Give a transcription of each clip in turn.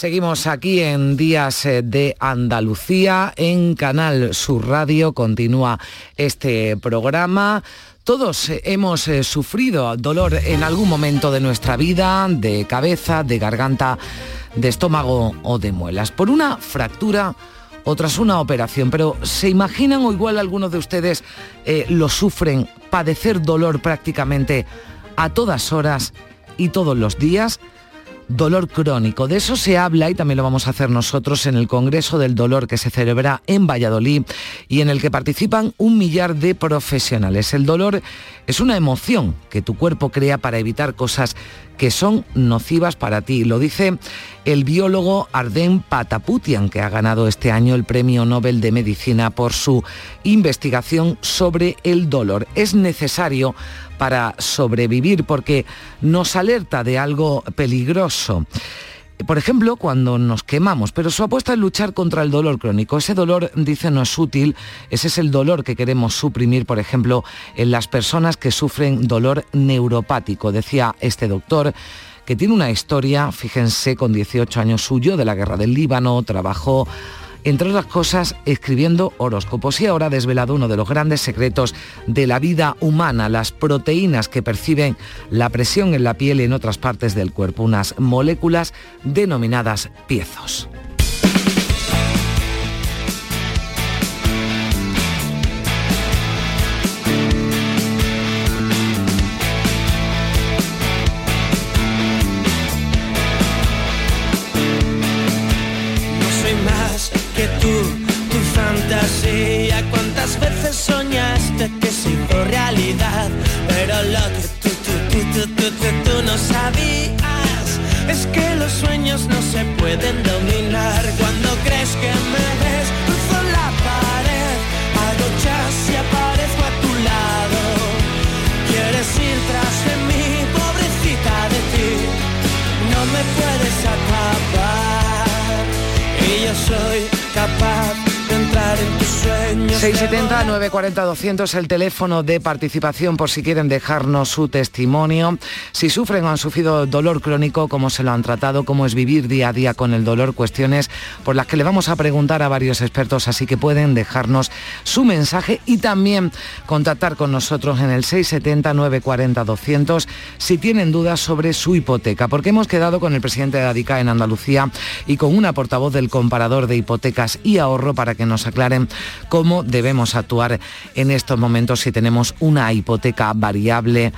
Seguimos aquí en Días eh, de Andalucía, en Canal Sur Radio. Continúa este programa. Todos eh, hemos eh, sufrido dolor en algún momento de nuestra vida, de cabeza, de garganta, de estómago o de muelas, por una fractura o tras una operación. Pero ¿se imaginan o igual algunos de ustedes lo sufren, padecer dolor prácticamente a todas horas y todos los días? Dolor crónico. De eso se habla y también lo vamos a hacer nosotros en el Congreso del Dolor que se celebra en Valladolid y en el que participan un millar de profesionales. El dolor es una emoción que tu cuerpo crea para evitar cosas que son nocivas para ti. Lo dice el biólogo Arden Pataputian, que ha ganado este año el Premio Nobel de Medicina por su investigación sobre el dolor. Es necesario para sobrevivir porque nos alerta de algo peligroso por ejemplo, cuando nos quemamos, pero su apuesta es luchar contra el dolor crónico. Ese dolor, dice, no es útil, ese es el dolor que queremos suprimir, por ejemplo, en las personas que sufren dolor neuropático. Decía este doctor que tiene una historia, fíjense, con 18 años suyo de la guerra del Líbano, trabajó entre otras cosas escribiendo horóscopos y ahora ha desvelado uno de los grandes secretos de la vida humana, las proteínas que perciben la presión en la piel y en otras partes del cuerpo, unas moléculas denominadas piezos. 670 940 200 el teléfono de participación por si quieren dejarnos su testimonio. Si sufren o han sufrido dolor crónico, cómo se lo han tratado, cómo es vivir día a día con el dolor, cuestiones por las que le vamos a preguntar a varios expertos, así que pueden dejarnos su mensaje y también contactar con nosotros en el 670 940 200 si tienen dudas sobre su hipoteca, porque hemos quedado con el presidente de ADICA en Andalucía y con una portavoz del comparador de hipotecas y ahorro para que nos aclaren cómo debemos actuar en estos momentos si tenemos una hipoteca variable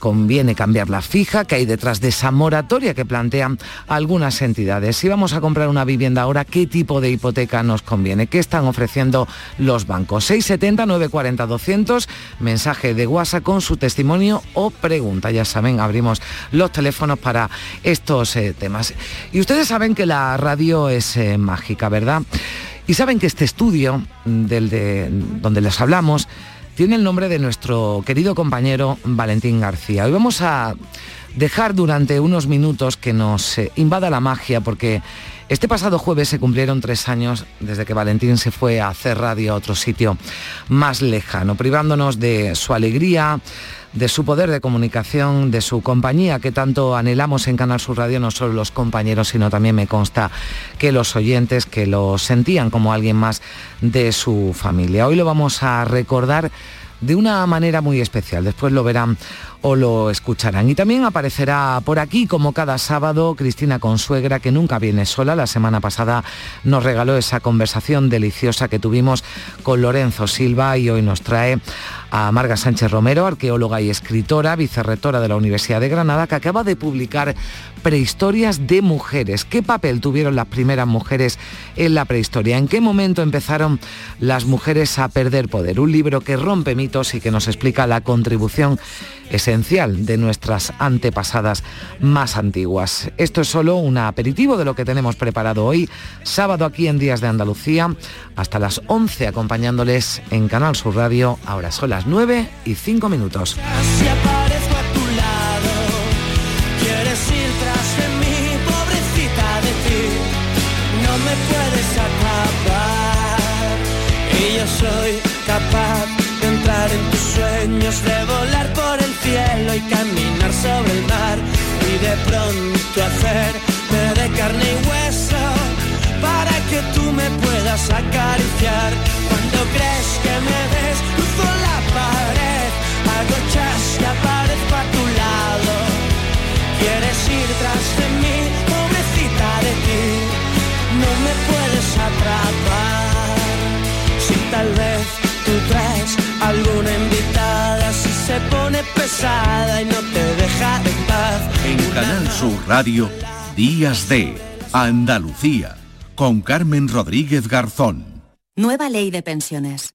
conviene cambiar la fija que hay detrás de esa moratoria que plantean algunas entidades. Si vamos a comprar una vivienda ahora, ¿qué tipo de hipoteca nos conviene? ¿Qué están ofreciendo los bancos? 670 940 200, mensaje de WhatsApp con su testimonio o pregunta. Ya saben, abrimos los teléfonos para estos eh, temas. Y ustedes saben que la radio es eh, mágica, ¿verdad? Y saben que este estudio del de, donde les hablamos tiene el nombre de nuestro querido compañero Valentín García. Hoy vamos a dejar durante unos minutos que nos eh, invada la magia porque este pasado jueves se cumplieron tres años desde que Valentín se fue a hacer radio a otro sitio más lejano, privándonos de su alegría, de su poder de comunicación, de su compañía que tanto anhelamos en Canal Sur Radio, no solo los compañeros, sino también me consta que los oyentes que lo sentían como alguien más de su familia. Hoy lo vamos a recordar de una manera muy especial. Después lo verán o lo escucharán. Y también aparecerá por aquí, como cada sábado, Cristina Consuegra, que nunca viene sola. La semana pasada nos regaló esa conversación deliciosa que tuvimos con Lorenzo Silva y hoy nos trae a Marga Sánchez Romero, arqueóloga y escritora, vicerrectora de la Universidad de Granada, que acaba de publicar Prehistorias de Mujeres. ¿Qué papel tuvieron las primeras mujeres en la prehistoria? ¿En qué momento empezaron las mujeres a perder poder? Un libro que rompe mitos y que nos explica la contribución esencial de nuestras antepasadas más antiguas. Esto es solo un aperitivo de lo que tenemos preparado hoy, sábado aquí en Días de Andalucía, hasta las 11 acompañándoles en Canal Sur Radio. Ahora son las 9 y 5 minutos. Caminar sobre el mar y de pronto hacerme de carne y hueso que tú me puedas acariciar. Cuando crees que me ves, cruzo la pared, hago chas y aparezco a tu lado. Quieres ir tras de mí, pobrecita de ti, no me puedes atrapar. Si tal vez tú traes alguna invitada, se pone pesada y no te deja de paz. En Canal Sur Radio, Días de Andalucía, con Carmen Rodríguez Garzón. Nueva ley de pensiones.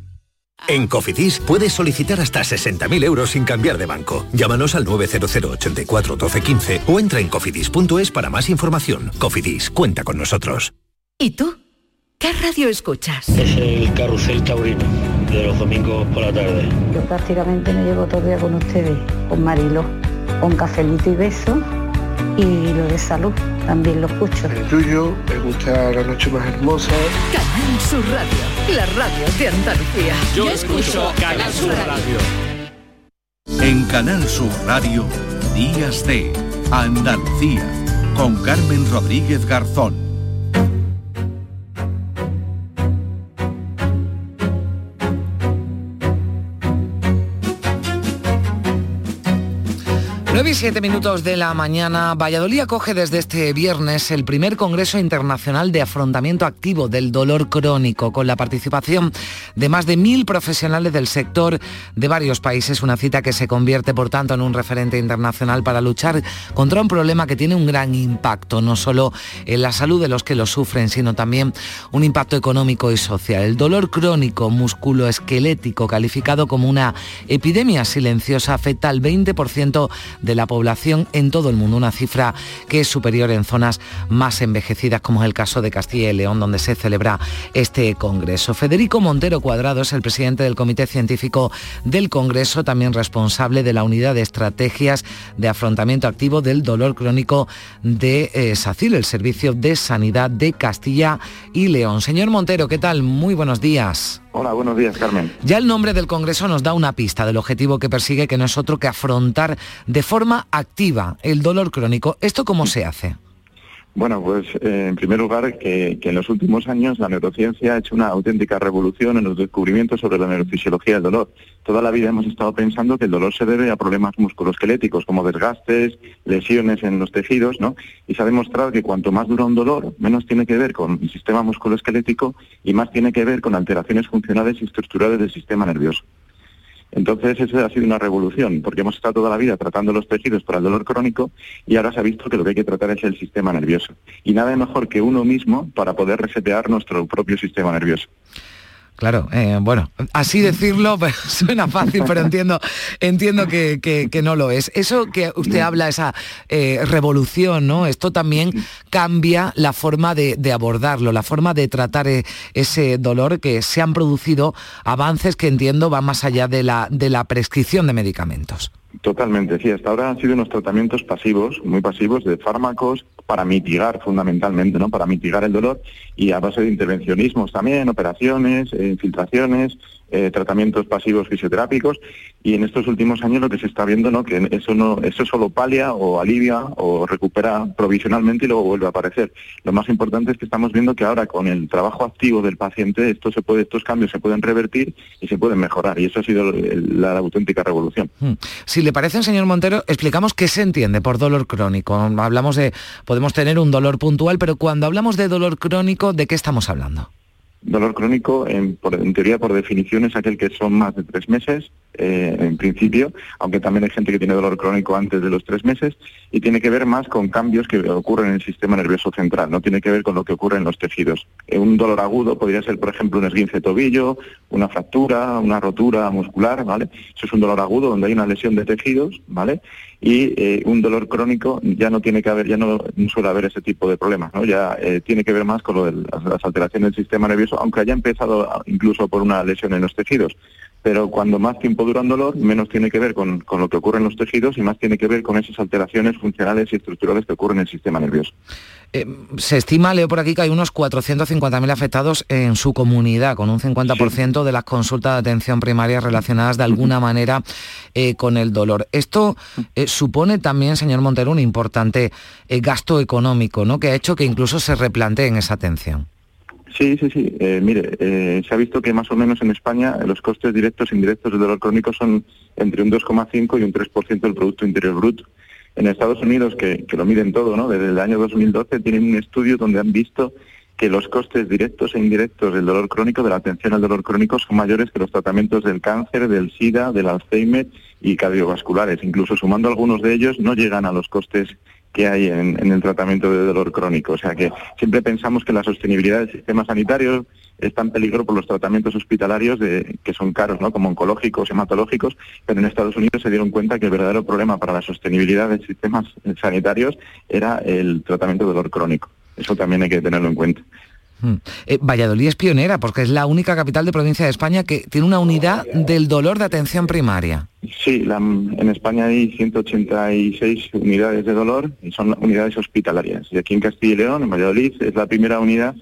En Cofidis puedes solicitar hasta 60.000 euros sin cambiar de banco. Llámanos al 900 84 12 15 o entra en cofidis.es para más información. Cofidis, cuenta con nosotros. ¿Y tú? ¿Qué radio escuchas? Es el carrusel taurino de los domingos por la tarde. Yo prácticamente me llevo todo el día con ustedes, con Marilo, con cafelito y beso y lo de salud también lo escucho. El tuyo, me gusta la noche más hermosa. Canal Sur Radio, la radio de Andalucía. Yo, escucho Canal Sur Radio. En Canal Sur Radio, Días de Andalucía, con Carmen Rodríguez Garzón. Y 7 minutos de la mañana, Valladolid acoge desde este viernes el primer Congreso Internacional de Afrontamiento Activo del Dolor Crónico, con la participación de más de mil profesionales del sector de varios países, una cita que se convierte, por tanto, en un referente internacional para luchar contra un problema que tiene un gran impacto, no solo en la salud de los que lo sufren, sino también un impacto económico y social. El dolor crónico musculoesquelético, calificado como una epidemia silenciosa, afecta al 20% de la población en todo el mundo, una cifra que es superior en zonas más envejecidas como es el caso de Castilla y León, donde se celebra este Congreso. Federico Montero Cuadrado es el presidente del Comité Científico del Congreso, también responsable de la Unidad de Estrategias de Afrontamiento Activo del Dolor Crónico de eh, SACIL, el Servicio de Sanidad de Castilla y León. Señor Montero, ¿qué tal? Muy buenos días. Hola, buenos días, Carmen. Ya el nombre del Congreso nos da una pista del objetivo que persigue, que no es otro que afrontar de forma activa el dolor crónico. ¿Esto cómo se hace? Bueno, pues eh, en primer lugar que, que, en los últimos años la neurociencia ha hecho una auténtica revolución en los descubrimientos sobre la neurofisiología del dolor. Toda la vida hemos estado pensando que el dolor se debe a problemas musculoesqueléticos como desgastes, lesiones en los tejidos, ¿no? Y se ha demostrado que cuanto más dura un dolor, menos tiene que ver con el sistema musculoesquelético y más tiene que ver con alteraciones funcionales y estructurales del sistema nervioso. Entonces, eso ha sido una revolución, porque hemos estado toda la vida tratando los tejidos para el dolor crónico y ahora se ha visto que lo que hay que tratar es el sistema nervioso. Y nada mejor que uno mismo para poder resetear nuestro propio sistema nervioso. Claro, eh, bueno, así decirlo suena fácil, pero entiendo, entiendo que, que, no lo es. Eso que usted habla, esa eh, revolución, ¿no? Esto también cambia la forma de, de abordarlo, la forma de tratar eh, ese dolor, que se han producido avances que entiendo van más allá de la, de la prescripción de medicamentos. Totalmente, sí. Hasta ahora han sido unos tratamientos pasivos, muy pasivos, de fármacos para mitigar fundamentalmente, ¿no? Para mitigar el dolor y a base de intervencionismos también, operaciones, eh, infiltraciones, eh, tratamientos pasivos fisioterápicos y en estos últimos años lo que se está viendo no que eso no eso solo palia o alivia o recupera provisionalmente y luego vuelve a aparecer. Lo más importante es que estamos viendo que ahora con el trabajo activo del paciente esto se puede estos cambios se pueden revertir y se pueden mejorar y eso ha sido la, auténtica revolución. Hmm. si le parece señor Montero explicamos qué se entiende por dolor crónico. Hablamos de podemos tener un dolor puntual pero cuando hablamos de dolor crónico de qué estamos hablando Dolor crónico, en, teoría, por definición, es aquel que son más de tres meses, eh, en principio, aunque también hay gente que tiene dolor crónico antes de los tres meses, y tiene que ver más con cambios que ocurren en el sistema nervioso central, no tiene que ver con lo que ocurre en los tejidos. Eh, un dolor agudo podría ser, por ejemplo, un esguince de tobillo, una fractura, una rotura muscular, ¿vale? Eso es un dolor agudo donde hay una lesión de tejidos, ¿vale? y eh, un dolor crónico ya no tiene que haber, ya no, suele haber ese tipo de problemas, ¿no? Ya tiene que ver más con lo de las, alteraciones del sistema nervioso, aunque haya empezado incluso por una lesión en los tejidos. Pero cuando más tiempo dura un dolor, menos tiene que ver con, con lo que ocurre en los tejidos y más tiene que ver con esas alteraciones funcionales y estructurales que ocurren en el sistema nervioso. Eh, se estima, leo por aquí, que hay unos 450.000 afectados en su comunidad, con un 50% de las consultas de atención primaria relacionadas de alguna manera eh, con el dolor. Esto eh, supone también, señor Montero, un importante gasto económico, ¿no? que ha hecho que incluso se replanteen esa atención. Sí, sí, sí. mire, se ha visto que más o menos en España los costes directos e indirectos del dolor crónico son entre un 2,5 y un 3% del Producto Interior Bruto en Estados Unidos, que, lo miden todo, ¿no? Desde el año 2012 tienen un estudio donde han visto que los costes directos e indirectos del dolor crónico, de la atención al dolor crónico, son mayores que los tratamientos del cáncer, del SIDA, del Alzheimer y cardiovasculares. Incluso sumando algunos de ellos, no llegan a los costes que hay en, el tratamiento de dolor crónico. O sea que siempre pensamos que la sostenibilidad del sistema sanitario está en peligro por los tratamientos hospitalarios de, que son caros, ¿no? como oncológicos, hematológicos, pero en Estados Unidos se dieron cuenta que el verdadero problema para la sostenibilidad de sistemas sanitarios era el tratamiento de dolor crónico. Eso también hay que tenerlo en cuenta. Hmm. Eh, Valladolid es pionera porque es la única capital de provincia de España que tiene una unidad del dolor de atención primaria. Sí, en España hay 186 unidades de dolor y son unidades hospitalarias. Y aquí en Castilla y León, en Valladolid, es la primera unidad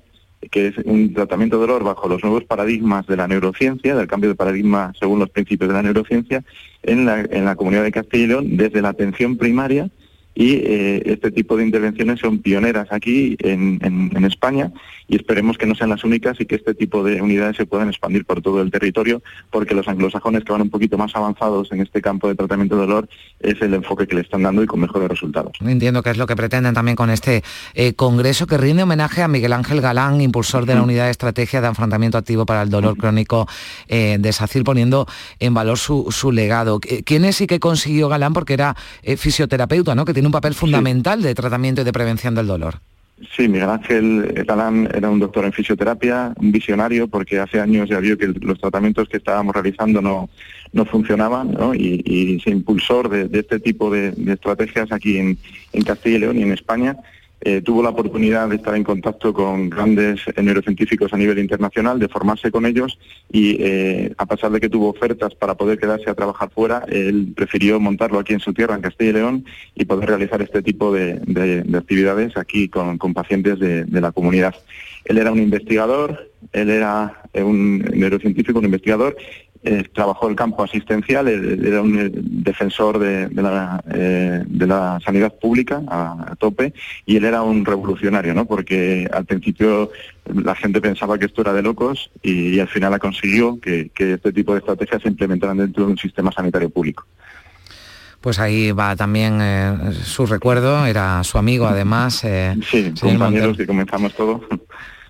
que es un tratamiento de dolor bajo los nuevos paradigmas de la neurociencia, del cambio de paradigma según los principios de la neurociencia, en la, en la comunidad de Castilla y León, desde la atención primaria y eh, este tipo de intervenciones son pioneras aquí en, en, España y esperemos que no sean las únicas y que este tipo de unidades se puedan expandir por todo el territorio porque los anglosajones que van un poquito más avanzados en este campo de tratamiento de dolor es el enfoque que le están dando y con mejores resultados. Entiendo que es lo que pretenden también con este eh, congreso que rinde homenaje a Miguel Ángel Galán, impulsor de la unidad de estrategia de afrontamiento activo para el dolor crónico eh, de SACIR, poniendo en valor su, su legado. ¿Quién es y qué consiguió Galán? Porque era fisioterapeuta, ¿no? Que tiene un papel fundamental de tratamiento y de prevención del dolor. Sí, Miguel Ángel Talán era un doctor en fisioterapia, un visionario, porque hace años ya vio que los tratamientos que estábamos realizando no, no funcionaban. Y, y se impulsor de, este tipo de, estrategias aquí en, en Castilla y León y en España eh, tuvo la oportunidad de estar en contacto con grandes neurocientíficos a nivel internacional, de formarse con ellos y eh, a pesar de que tuvo ofertas para poder quedarse a trabajar fuera, él prefirió montarlo aquí en su tierra, en Castilla y León, y poder realizar este tipo de, actividades aquí con, pacientes de la comunidad. Él era un investigador, él era un neurocientífico, un investigador, eh, trabajó el campo asistencial, era un eh, defensor de, la, eh, de la, sanidad pública a, tope y él era un revolucionario, ¿no? porque al principio la gente pensaba que esto era de locos y, al final ha conseguido que, este tipo de estrategias se implementaran dentro de un sistema sanitario público. Pues ahí va también su recuerdo, era su amigo además. sí, compañeros que comenzamos todo.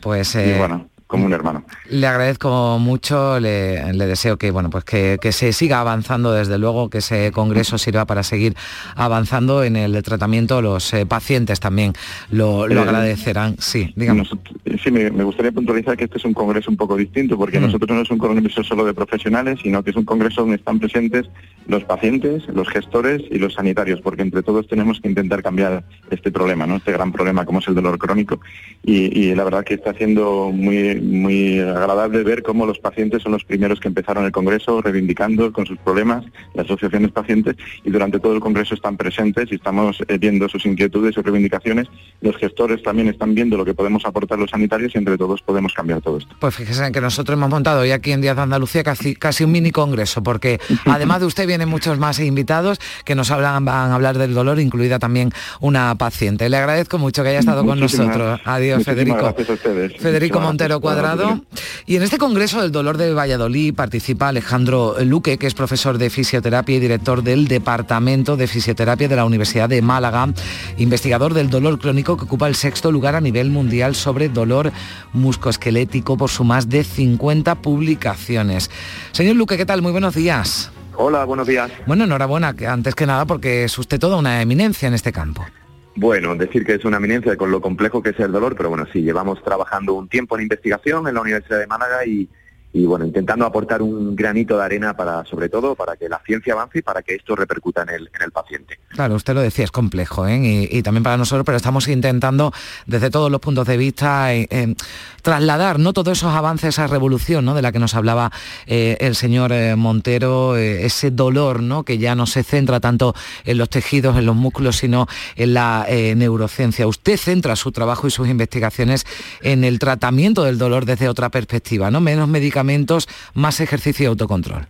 Pues bueno, como un hermano. Le agradezco mucho, le, deseo que, bueno, pues que, se siga avanzando, desde luego, que ese congreso sirva para seguir avanzando en el tratamiento. Los eh, pacientes también lo, eh, agradecerán. Sí, digamos. Sí, me, gustaría puntualizar que este es un congreso un poco distinto, porque mm. nosotros no es un congreso solo de profesionales, sino que es un congreso donde están presentes los pacientes, los gestores y los sanitarios, porque entre todos tenemos que intentar cambiar este problema, ¿no? Este gran problema como es el dolor crónico. Y, y la verdad que está siendo muy muy agradable ver cómo los pacientes son los primeros que empezaron el Congreso reivindicando con sus problemas, las asociaciones pacientes, y durante todo el Congreso están presentes y estamos eh, viendo sus inquietudes, sus reivindicaciones. Los gestores también están viendo lo que podemos aportar los sanitarios y entre todos podemos cambiar todo esto. Pues fíjense que nosotros hemos montado hoy aquí en Díaz de Andalucía casi, casi un mini congreso, porque además de usted vienen muchos más invitados que nos hablan, van a hablar del dolor, incluida también una paciente. Le agradezco mucho que haya estado con nosotros. Adiós, Federico. Gracias a ustedes. Federico Montero Cuadrado Y en este Congreso del Dolor de Valladolid participa Alejandro Luque, que es profesor de fisioterapia y director del Departamento de Fisioterapia de la Universidad de Málaga, investigador del dolor crónico que ocupa el sexto lugar a nivel mundial sobre dolor muscoesquelético por su más de 50 publicaciones. Señor Luque, ¿qué tal? Muy buenos días. Hola, buenos días. Bueno, enhorabuena, antes que nada, porque es usted toda una eminencia en este campo. Bueno, decir que es una eminencia con lo complejo que es el dolor, pero bueno, sí, llevamos trabajando un tiempo en investigación en la Universidad de Málaga y, y bueno, intentando aportar un granito de arena para, sobre todo, para que la ciencia avance y para que esto repercuta en el, en el paciente. Claro, usted lo decía, es complejo ¿eh? y, también para nosotros, pero estamos intentando desde todos los puntos de vista eh, eh, trasladar ¿no? todos esos avances, esa revolución ¿no? de la que nos hablaba el señor Montero, ese dolor ¿no? que ya no se centra tanto en los tejidos, en los músculos, sino en la neurociencia. Usted centra su trabajo y sus investigaciones en el tratamiento del dolor desde otra perspectiva, ¿no? Menos más ejercicio y autocontrol?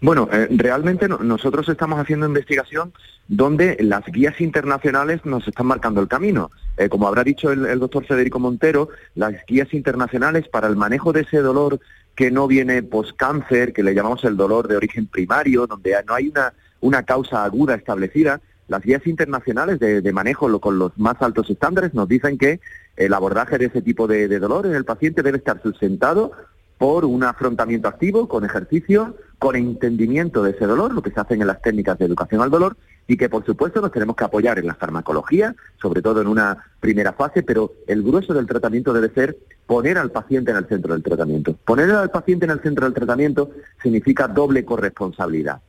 Bueno, eh, realmente nosotros estamos haciendo investigación donde las guías internacionales nos están marcando el camino. Eh, como habrá dicho el, doctor Federico Montero, las guías internacionales para el manejo de ese dolor que no viene post-cáncer, que le llamamos el dolor de origen primario, donde no hay una, una causa aguda establecida, las guías internacionales de, manejo con los más altos estándares nos dicen que el abordaje de ese tipo de dolor en el paciente debe estar sustentado por un afrontamiento activo, con ejercicio, con entendimiento de ese dolor, lo que se hace en las técnicas de educación al dolor, y que por supuesto nos tenemos que apoyar en la farmacología, sobre todo en una primera fase, pero el grueso del tratamiento debe ser poner al paciente en el centro del tratamiento. Poner al paciente en el centro del tratamiento significa doble corresponsabilidad.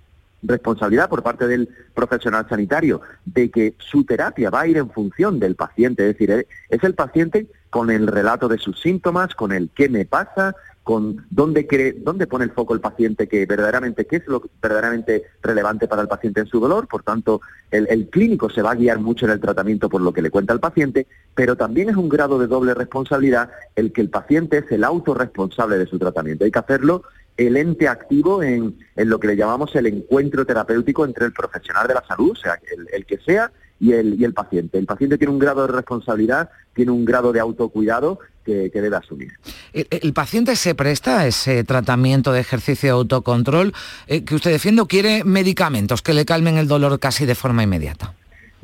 Responsabilidad por parte del profesional sanitario de que su terapia va a ir en función del paciente, es decir, es el paciente con el relato de sus síntomas, con el qué me pasa, con dónde, cree, dónde pone el foco el paciente, que verdaderamente, qué es lo verdaderamente relevante para el paciente en su dolor. Por tanto, el, el, clínico se va a guiar mucho en el tratamiento por lo que le cuenta el paciente, pero también es un grado de doble responsabilidad el que el paciente es el autorresponsable de su tratamiento. Hay que hacerlo el ente activo en, en lo que le llamamos el encuentro terapéutico entre el profesional de la salud, o sea, el, el que sea, y el, y el paciente. El paciente tiene un grado de responsabilidad, tiene un grado de autocuidado que, debe asumir. ¿El, paciente se presta a ese tratamiento de ejercicio de autocontrol eh, que usted defiende o quiere medicamentos que le calmen el dolor casi de forma inmediata?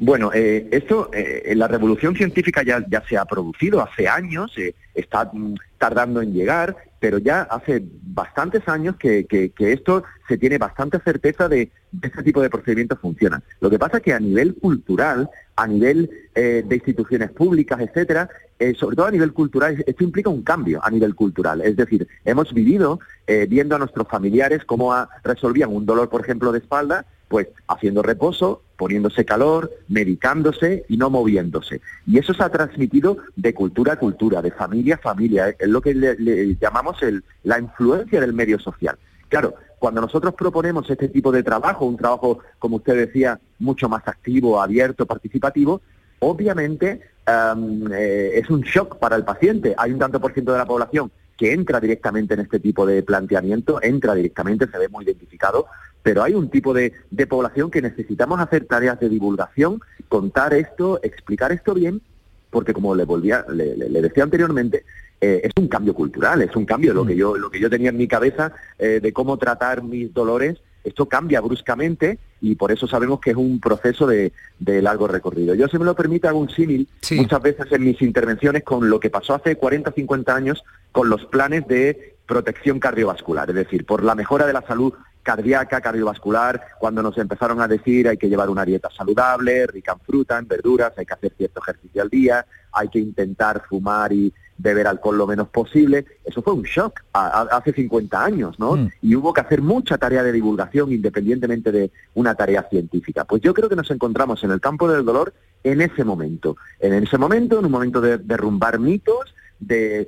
Bueno, eh, esto, eh, la revolución científica ya, ya se ha producido hace años, eh, está mm, tardando en llegar, pero ya hace bastantes años que, que, esto se tiene bastante certeza de que este tipo de procedimientos funcionan. Lo que pasa es que a nivel cultural, a nivel de instituciones públicas, etcétera, sobre todo a nivel cultural, esto implica un cambio a nivel cultural. Es decir, hemos vivido viendo a nuestros familiares cómo resolvían un dolor, por ejemplo, de espalda, pues haciendo reposo, poniéndose calor, medicándose y no moviéndose. Y eso se ha transmitido de cultura a cultura, de familia a familia. Es lo que le, llamamos el, la influencia del medio social. Claro, cuando nosotros proponemos este tipo de trabajo, un trabajo, como usted decía, mucho más activo, abierto, participativo, obviamente eh, es un shock para el paciente. Hay un tanto por ciento de la población que entra directamente en este tipo de planteamiento, entra directamente, se ve muy identificado, pero hay un tipo de, población que necesitamos hacer tareas de divulgación, contar esto, explicar esto bien, porque como le volvía, le, decía anteriormente, eh, es un cambio cultural, es un cambio lo que yo, lo que yo tenía en mi cabeza eh, de cómo tratar mis dolores, esto cambia bruscamente y por eso sabemos que es un proceso de, largo recorrido. Yo, si me lo permite, hago un símil muchas veces en mis intervenciones con lo que pasó hace 40, 50 años con los planes de protección cardiovascular, es decir, por la mejora de la salud cardíaca, cardiovascular, cuando nos empezaron a decir hay que llevar una dieta saludable, rica en fruta, en verduras, hay que hacer cierto ejercicio al día, hay que intentar fumar y beber alcohol lo menos posible. Eso fue un shock hace 50 años, ¿no? Mm. Y hubo que hacer mucha tarea de divulgación independientemente de una tarea científica. Pues yo creo que nos encontramos en el campo del dolor en ese momento. En ese momento, en un momento de derrumbar mitos, de,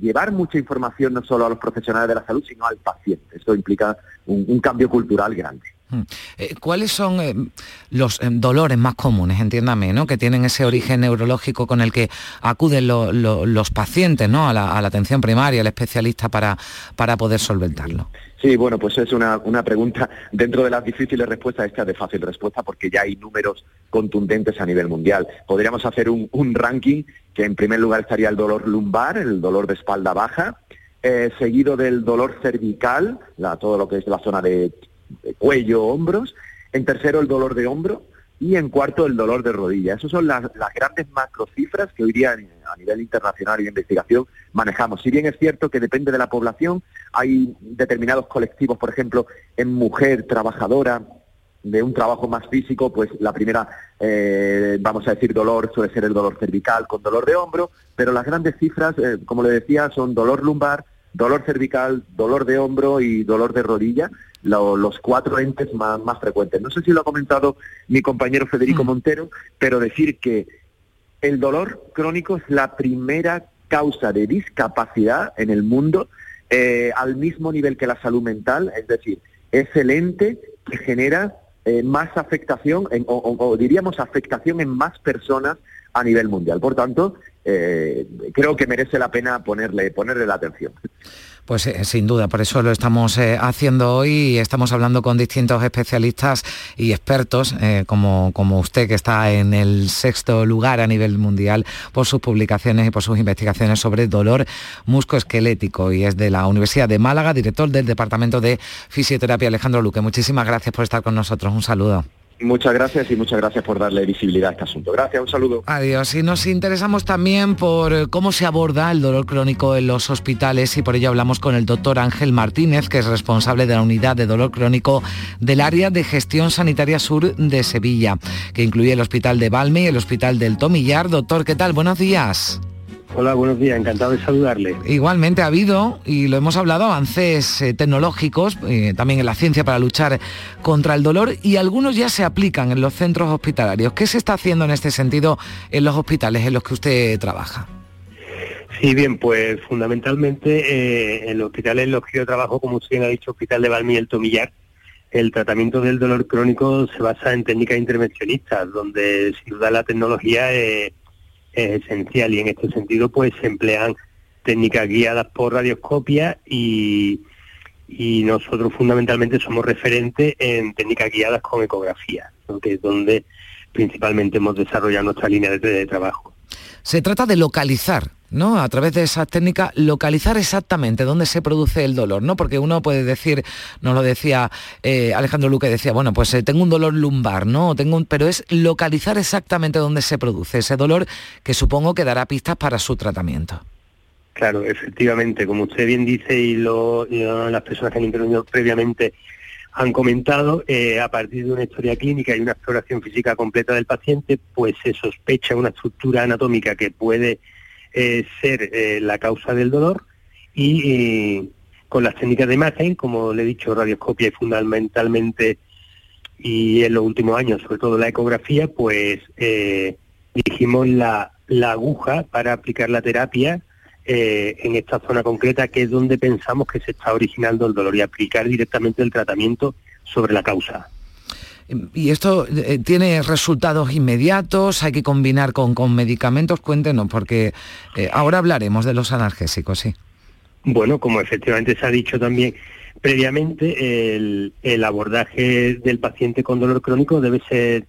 llevar mucha información no solo a los profesionales de la salud, sino al paciente. Esto implica un, cambio cultural grande. Hmm. Eh, ¿Cuáles son eh, los eh, dolores más comunes, entiéndame, ¿no? que tienen ese origen neurológico con el que acuden los pacientes ¿no? a, la, atención primaria, al especialista, para, para poder solventarlo? Sí, bueno, pues es una, una pregunta dentro de las difíciles respuestas, esta de fácil respuesta, porque ya hay números contundentes a nivel mundial. Podríamos hacer un, ranking que en primer lugar estaría el dolor lumbar, el dolor de espalda baja, eh, seguido del dolor cervical, todo lo que es la zona de, cuello, hombros. En tercero, el dolor de hombro. Y en cuarto, el dolor de rodilla. Esas son las, las grandes macrocifras que hoy día a nivel internacional y de investigación manejamos. Si bien es cierto que depende de la población, hay determinados colectivos, por ejemplo, en mujer trabajadora, de un trabajo más físico, pues la primera, eh, vamos a decir, dolor suele ser el dolor cervical con dolor de hombro, pero las grandes cifras, eh, como le decía, son dolor lumbar, dolor cervical, dolor de hombro y dolor de rodilla, los cuatro entes más, más frecuentes. No sé si lo ha comentado mi compañero Federico mm. Montero, pero decir que el dolor crónico es la primera causa de discapacidad en el mundo eh, al mismo nivel que la salud mental, es decir, es el ente que genera eh, más afectación, o, diríamos afectación en más personas a nivel mundial. Por tanto, eh, creo que merece la pena ponerle, ponerle la atención. Pues eh, sin duda, por eso lo estamos haciendo hoy y estamos hablando con distintos especialistas y expertos, como, como usted que está en el sexto lugar a nivel mundial por sus publicaciones y por sus investigaciones sobre dolor muscoesquelético y es de la Universidad de Málaga, director del Departamento de Fisioterapia Alejandro Luque. Muchísimas gracias por estar con nosotros. Un saludo. Muchas gracias y muchas gracias por darle visibilidad a este asunto. Gracias, un saludo. Adiós. Y nos interesamos también por cómo se aborda el dolor crónico en los hospitales y por ello hablamos con el doctor Ángel Martínez, que es responsable de la unidad de dolor crónico del área de gestión sanitaria sur de Sevilla, que incluye el Hospital de Valme y el Hospital del Tomillar. Doctor, ¿qué tal? Buenos días. Hola, buenos días, encantado de saludarle. Igualmente ha habido, y lo hemos hablado, avances eh, tecnológicos, eh, también en la ciencia para luchar contra el dolor, y algunos ya se aplican en los centros hospitalarios. ¿Qué se está haciendo en este sentido en los hospitales en los que usted trabaja? Sí, bien, pues fundamentalmente eh, en los hospitales en los que yo trabajo, como usted bien ha dicho, Hospital de Valmy y el Tomillar, el tratamiento del dolor crónico se basa en técnicas intervencionistas, donde sin duda la tecnología es es esencial y en este sentido pues se emplean técnicas guiadas por radioscopia y, y nosotros fundamentalmente somos referentes en técnicas guiadas con ecografía, que es donde principalmente hemos desarrollado nuestra línea de trabajo. Se trata de localizar ¿no? A través de esas técnicas, localizar exactamente dónde se produce el dolor, ¿no? Porque uno puede decir, nos lo decía eh, Alejandro Luque, decía, bueno, pues eh, tengo un dolor lumbar, ¿no? Tengo pero es localizar exactamente dónde se produce ese dolor que supongo que dará pistas para su tratamiento. Claro, efectivamente, como usted bien dice y, lo, las personas que han intervenido previamente han comentado, eh, a partir de una historia clínica y una exploración física completa del paciente, pues se sospecha una estructura anatómica que puede eh, ser eh, la causa del dolor y eh, con las técnicas de imagen, como le he dicho, radioscopia y fundamentalmente y en los últimos años, sobre todo la ecografía, pues dirigimos la, la, aguja para aplicar la terapia en esta zona concreta, que es donde pensamos que se está originando el dolor y aplicar directamente el tratamiento sobre la causa. ¿Y esto eh, tiene resultados inmediatos? ¿Hay que combinar con, con medicamentos? Cuéntenos, porque eh, ahora hablaremos de los analgésicos, sí. Bueno, como efectivamente se ha dicho también previamente, el, el abordaje del paciente con dolor crónico debe ser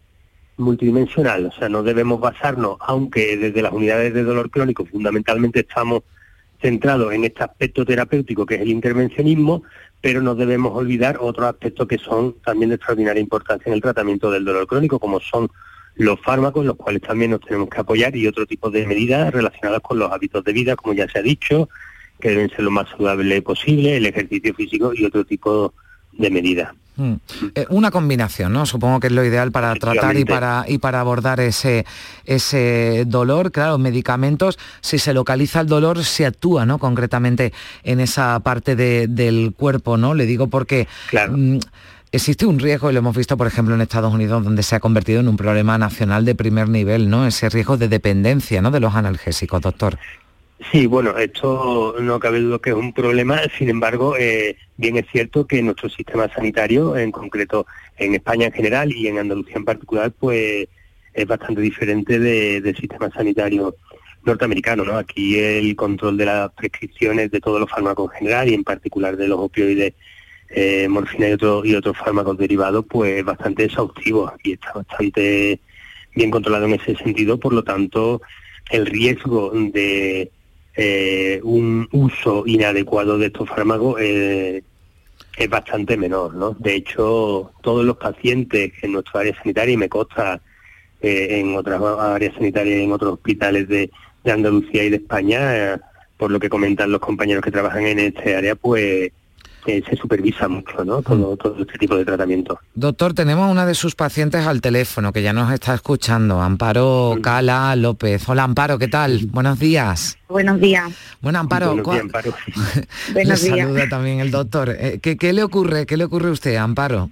multidimensional, o sea, no debemos basarnos, aunque desde las unidades de dolor crónico fundamentalmente estamos centrados en este aspecto terapéutico que es el intervencionismo, pero no debemos olvidar otros aspectos que son también de extraordinaria importancia en el tratamiento del dolor crónico, como son los fármacos, los cuales también nos tenemos que apoyar, y otro tipo de medidas relacionadas con los hábitos de vida, como ya se ha dicho, que deben ser lo más saludable posible, el ejercicio físico y otro tipo de medidas. Mm. Eh, una combinación, ¿no? Supongo que es lo ideal para tratar y para, y para abordar ese, ese dolor. Claro, medicamentos, si se localiza el dolor, se actúa, ¿no? Concretamente en esa parte del cuerpo, ¿no? Le digo porque... Mm, existe un riesgo, y lo hemos visto, por ejemplo, en Estados Unidos, donde se ha convertido en un problema nacional de primer nivel, ¿no? Ese riesgo de dependencia, ¿no? De los analgésicos, doctor. Sí, bueno, esto no cabe duda que es un problema, sin embargo, eh, bien es cierto que nuestro sistema sanitario, en concreto en España en general y en Andalucía en particular, pues es bastante diferente del sistema sanitario norteamericano, ¿no? Aquí el control de las prescripciones de todos los fármacos en general y en particular de los opioides, eh, morfina y, otro, y otros fármacos derivados, pues es bastante exhaustivo y está bastante bien controlado en ese sentido, por lo tanto, el riesgo de eh, un uso inadecuado de estos fármacos eh, es bastante menor, ¿no? De hecho, todos los pacientes en nuestra área sanitaria, y me consta eh, en otras áreas sanitarias, en otros hospitales de, de Andalucía y de España, por lo que comentan los compañeros que trabajan en este área, pues se supervisa mucho, ¿no? Todo, todo este tipo de tratamiento. Doctor, tenemos una de sus pacientes al teléfono que ya nos está escuchando, Amparo Cala López. Hola Amparo, ¿qué tal? Buenos días. Buenos días. Bueno, Amparo, Buenos días, Amparo. Saluda también el doctor. Eh, ¿Qué, ¿Qué le ocurre? ¿Qué le ocurre a usted, Amparo?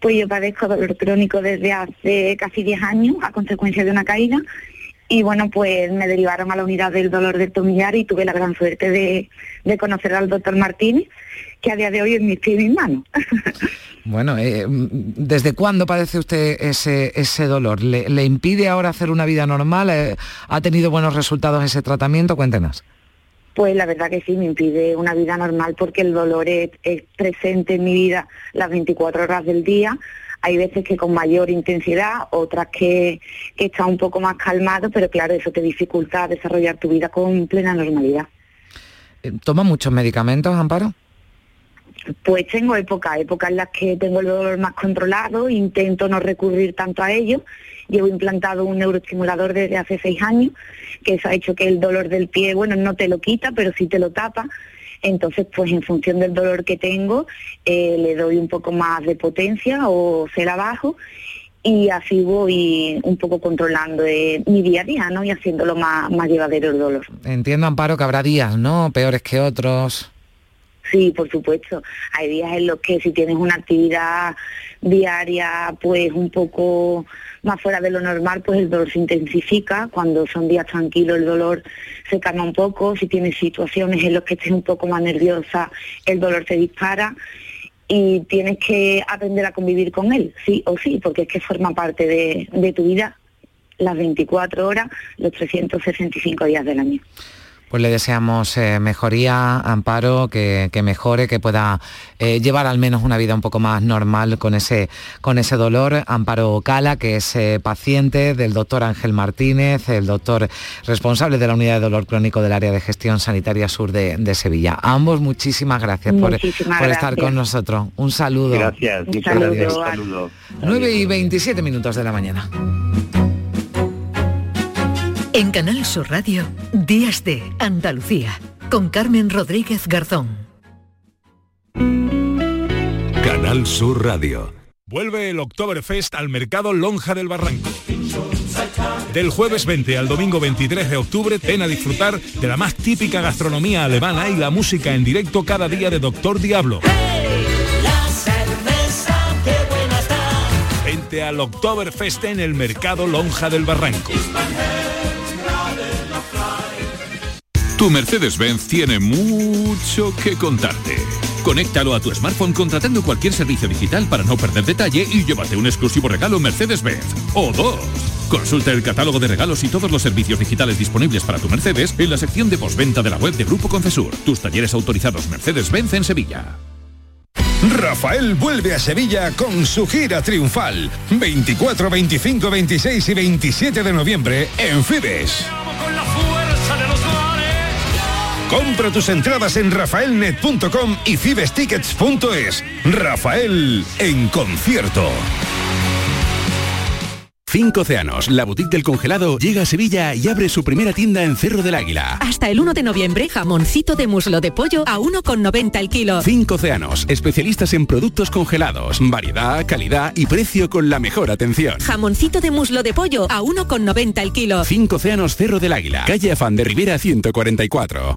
Pues yo padezco dolor crónico desde hace casi 10 años a consecuencia de una caída y bueno, pues me derivaron a la unidad del dolor del tomillar y tuve la gran suerte de, de conocer al doctor Martínez, que a día de hoy es mi pie y mis manos. Bueno, eh, ¿desde cuándo padece usted ese, ese dolor? ¿Le, le impide ahora hacer una vida normal? Eh, ¿Ha tenido buenos resultados ese tratamiento? Cuéntenos. Pues la verdad que sí, me impide una vida normal porque el dolor es, es presente en mi vida las 24 horas del día. Hay veces que con mayor intensidad, otras que, que está un poco más calmado, pero claro, eso te dificulta desarrollar tu vida con plena normalidad. Eh, ¿Toma muchos medicamentos, Amparo? Pues tengo épocas, épocas en las que tengo el dolor más controlado, intento no recurrir tanto a ello. Llevo implantado un neuroestimulador desde hace seis años, que eso ha hecho que el dolor del pie, bueno, no te lo quita, pero sí te lo tapa. Entonces, pues en función del dolor que tengo, eh, le doy un poco más de potencia o se la bajo y así voy un poco controlando eh, mi día a día, ¿no? Y haciéndolo más, más llevadero el dolor. Entiendo, Amparo, que habrá días, ¿no? Peores que otros. Sí, por supuesto. Hay días en los que si tienes una actividad diaria pues un poco más fuera de lo normal, pues el dolor se intensifica. Cuando son días tranquilos el dolor se calma un poco. Si tienes situaciones en las que estés un poco más nerviosa, el dolor se dispara y tienes que aprender a convivir con él, sí o sí, porque es que forma parte de, de tu vida las 24 horas, los 365 días del año. Pues le deseamos eh, mejoría, amparo, que, que, mejore, que pueda eh, llevar al menos una vida un poco más normal con ese, con ese dolor. Amparo Cala, que es eh, paciente del doctor Ángel Martínez, el doctor responsable de la unidad de dolor crónico del área de gestión sanitaria sur de, de Sevilla. A ambos muchísimas gracias por, Muchísimas por estar gracias. con nosotros. Un saludo. Gracias, Un muchas saludo. gracias. Un saludo. 9 y 27 minutos de la mañana. En Canal Sur Radio, Días de Andalucía, con Carmen Rodríguez Garzón. Canal Sur Radio. Vuelve el Oktoberfest al mercado Lonja del Barranco. Del jueves 20 al domingo 23 de octubre, ven a disfrutar de la más típica gastronomía alemana y la música en directo cada día de Doctor Diablo. La cerveza, qué buena está. Vente al Oktoberfest en el mercado Lonja del Barranco. Tu Mercedes-Benz tiene mucho que contarte. Conéctalo a tu smartphone contratando cualquier servicio digital para no perder detalle y llévate un exclusivo regalo Mercedes-Benz. O dos. Consulta el catálogo de regalos y todos los servicios digitales disponibles para tu Mercedes en la sección de postventa de la web de Grupo Concesur. Tus talleres autorizados Mercedes-Benz en Sevilla. Rafael vuelve a Sevilla con su gira triunfal. 24, 25, 26 y 27 de noviembre en Fibes. Compra tus entradas en rafaelnet.com y fibestickets.es. Rafael en concierto. Cinco Océanos, la boutique del congelado, llega a Sevilla y abre su primera tienda en Cerro del Águila. Hasta el 1 de noviembre, jamoncito de muslo de pollo a 1,90 el kilo. Cinco Océanos, especialistas en productos congelados, variedad, calidad y precio con la mejor atención. Jamoncito de muslo de pollo a 1,90 el kilo. Cinco Océanos Cerro del Águila, calle Afán de Rivera 144.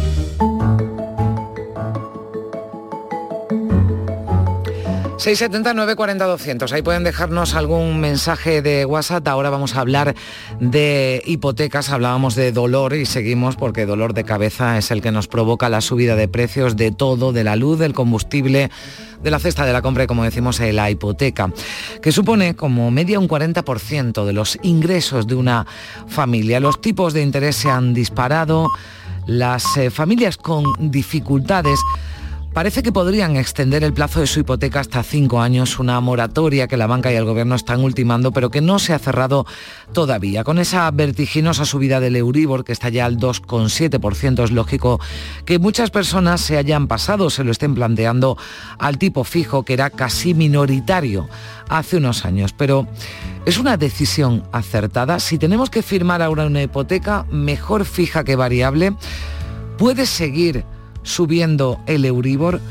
679 40 200. Ahí pueden dejarnos algún mensaje de WhatsApp. Ahora vamos a hablar de hipotecas. Hablábamos de dolor y seguimos porque dolor de cabeza es el que nos provoca la subida de precios de todo, de la luz, del combustible, de la cesta de la compra y como decimos eh, la hipoteca, que supone como media un 40% de los ingresos de una familia. Los tipos de interés se han disparado. Las eh, familias con dificultades Parece que podrían extender el plazo de su hipoteca hasta cinco años, una moratoria que la banca y el gobierno están ultimando, pero que no se ha cerrado todavía. Con esa vertiginosa subida del Euribor, que está ya al 2,7%, es lógico que muchas personas se hayan pasado, se lo estén planteando al tipo fijo, que era casi minoritario hace unos años. Pero es una decisión acertada. Si tenemos que firmar ahora una hipoteca, mejor fija que variable, puede seguir subiendo el Euribor?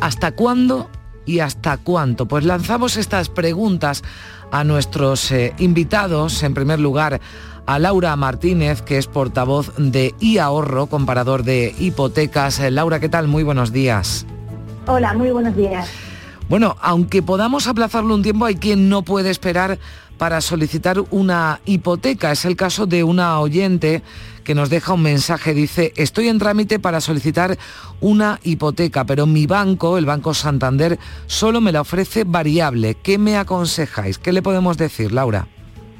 ¿Hasta cuándo y hasta cuánto? Pues lanzamos estas preguntas a nuestros eh, invitados. En primer lugar, a Laura Martínez, que es portavoz de iAhorro, comparador de hipotecas. Eh, Laura, ¿qué tal? Muy buenos días. Hola, muy buenos días. Bueno, aunque podamos aplazarlo un tiempo, hay quien no puede esperar para solicitar una hipoteca. Es el caso de una oyente que nos deja un mensaje. Dice, estoy en trámite para solicitar una hipoteca, pero mi banco, el Banco Santander, solo me la ofrece variable. ¿Qué me aconsejáis? ¿Qué le podemos decir, Laura?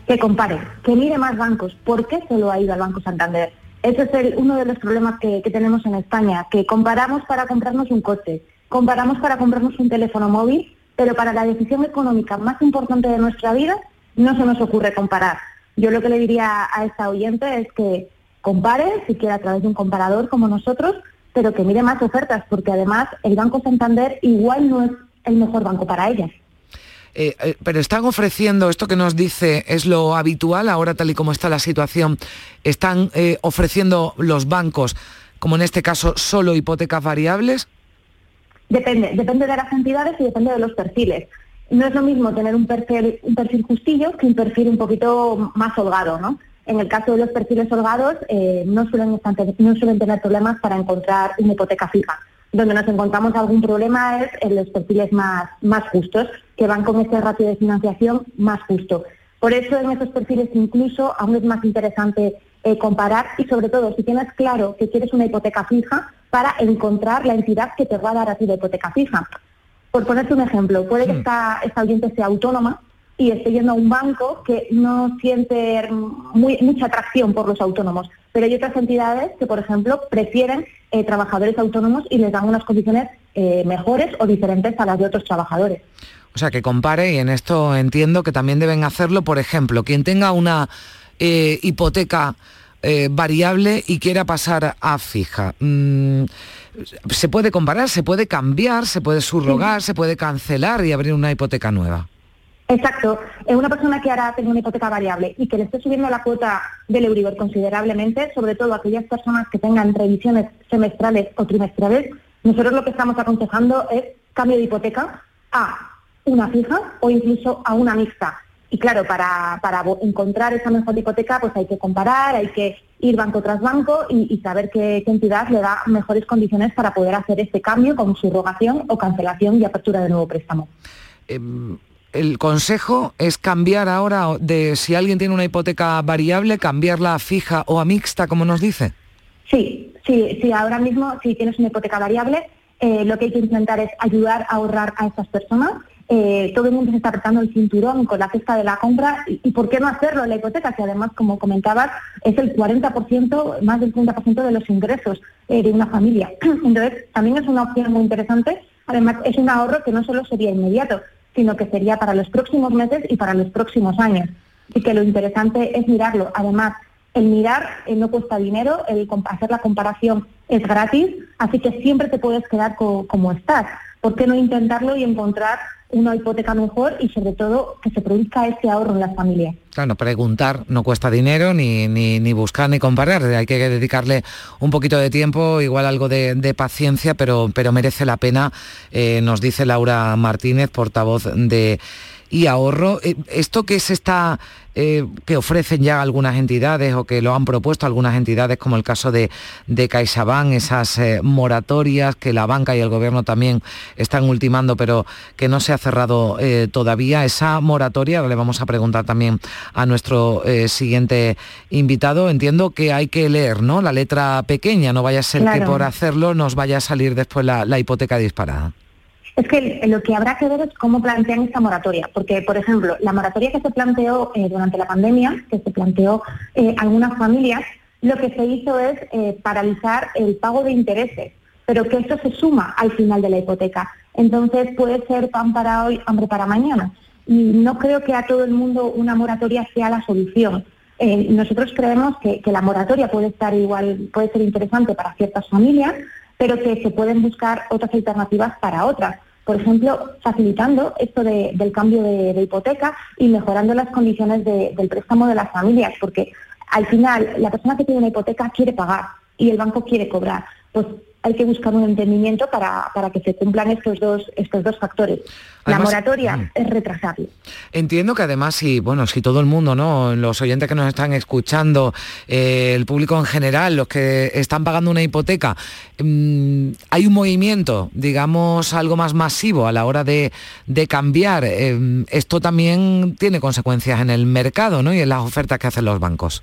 Que compare, que mire más bancos. ¿Por qué solo ha ido al Banco Santander? Ese es uno de los problemas que, que tenemos en España, que comparamos para comprarnos un coche, comparamos para comprarnos un teléfono móvil, pero para la decisión económica más importante de nuestra vida no se nos ocurre comparar. Yo lo que le diría a esta oyente es que compare, si quiere a través de un comparador como nosotros, pero que mire más ofertas, porque además el Banco Santander igual no es el mejor banco para ellas. Eh, eh, pero están ofreciendo, esto que nos dice es lo habitual, ahora tal y como está la situación, están eh, ofreciendo los bancos, como en este caso, solo hipotecas variables. Depende, depende de las entidades y depende de los perfiles. No es lo mismo tener un perfil, un perfil justillo que un perfil un poquito más holgado, ¿no? En el caso de los perfiles holgados, eh, no, suelen, no suelen tener problemas para encontrar una hipoteca fija. Donde nos encontramos algún problema es en los perfiles más, más justos, que van con ese ratio de financiación más justo. Por eso en esos perfiles incluso aún es más interesante eh, comparar y sobre todo si tienes claro que quieres una hipoteca fija para encontrar la entidad que te va a dar a ti la hipoteca fija. Por ponerte un ejemplo, puede que hmm. esta, esta oyente sea autónoma y esté yendo a un banco que no siente mucha atracción por los autónomos. Pero hay otras entidades que, por ejemplo, prefieren eh, trabajadores autónomos y les dan unas condiciones eh, mejores o diferentes a las de otros trabajadores. O sea, que compare y en esto entiendo que también deben hacerlo, por ejemplo, quien tenga una eh, hipoteca variable y quiera pasar a fija. Mm, se puede comparar, se puede cambiar, se puede subrogar, se puede cancelar y abrir una hipoteca nueva. Exacto. Es una persona que ahora tiene una hipoteca variable y que le esté subiendo la cuota del Euribor considerablemente, sobre todo aquellas personas que tengan revisiones semestrales o trimestrales, nosotros lo que estamos aconsejando es cambio de hipoteca a una fija o incluso a una mixta. Y claro, para, para encontrar esa mejor hipoteca, pues hay que comparar, hay que ir banco tras banco y, saber qué, entidad le da mejores condiciones para poder hacer este cambio con subrogación o cancelación y apertura de nuevo préstamo. Em, el consejo es cambiar ahora de si alguien tiene una hipoteca variable, cambiarla a fija o a mixta, como nos dice. Sí, sí, sí. Ahora mismo, si tienes una hipoteca variable, eh, lo que hay que intentar es ayudar a ahorrar a estas personas. Eh, todo el mundo se está apretando el cinturón con la cesta de la compra y, por qué no hacerlo en la hipoteca, que además, como comentabas, es el 40%, más del 30% de los ingresos eh, de una familia. Entonces, también es una opción muy interesante. Además, es un ahorro que no solo sería inmediato, sino que sería para los próximos meses y para los próximos años. Así que lo interesante es mirarlo. Además, el mirar eh, no cuesta dinero, el hacer la comparación es gratis, así que siempre te puedes quedar como estás. ¿Por qué no intentarlo y encontrar una hipoteca mejor y sobre todo que se produzca ese ahorro en las familias. Claro, preguntar no cuesta dinero ni, ni, buscar ni comparar, hay que dedicarle un poquito de tiempo, igual algo de, paciencia, pero, pero merece la pena, eh, nos dice Laura Martínez, portavoz de y ahorro. Eh, esto que se está eh, que ofrecen ya algunas entidades o que lo han propuesto algunas entidades, como el caso de, de CaixaBank, esas eh, moratorias que la banca y el gobierno también están ultimando, pero que no se ha cerrado todavía. Esa moratoria, le vamos a preguntar también a nuestro siguiente invitado, entiendo que hay que leer ¿no? la letra pequeña, no vaya a ser que por hacerlo nos vaya a salir después la hipoteca disparada. Es que lo que habrá que ver es cómo plantean esta moratoria, porque, por ejemplo, la moratoria que se planteó eh, durante la pandemia, que se planteó eh, algunas familias, lo que se hizo es eh, paralizar el pago de intereses, pero que eso se suma al final de la hipoteca. Entonces puede ser pan para hoy, hambre para mañana. Y no creo que a todo el mundo una moratoria sea la solución. nosotros creemos que, que la moratoria puede estar igual, puede ser interesante para ciertas familias, pero que se pueden buscar otras alternativas para otras por ejemplo, facilitando esto del cambio de, hipoteca y mejorando las condiciones del préstamo de las familias, porque al final la persona que tiene una hipoteca quiere pagar y el banco quiere cobrar. Pues hay que buscar un entendimiento para, que se cumplan estos dos, estos dos factores. la moratoria es retrasable. Entiendo que además, si, bueno, si todo el mundo, ¿no? Los oyentes que nos están escuchando, eh, el público en general, los que están pagando una hipoteca, mm, hay un movimiento, digamos, algo más masivo a la hora de, cambiar. Eh, esto también tiene consecuencias en el mercado, ¿no? Y en las ofertas que hacen los bancos.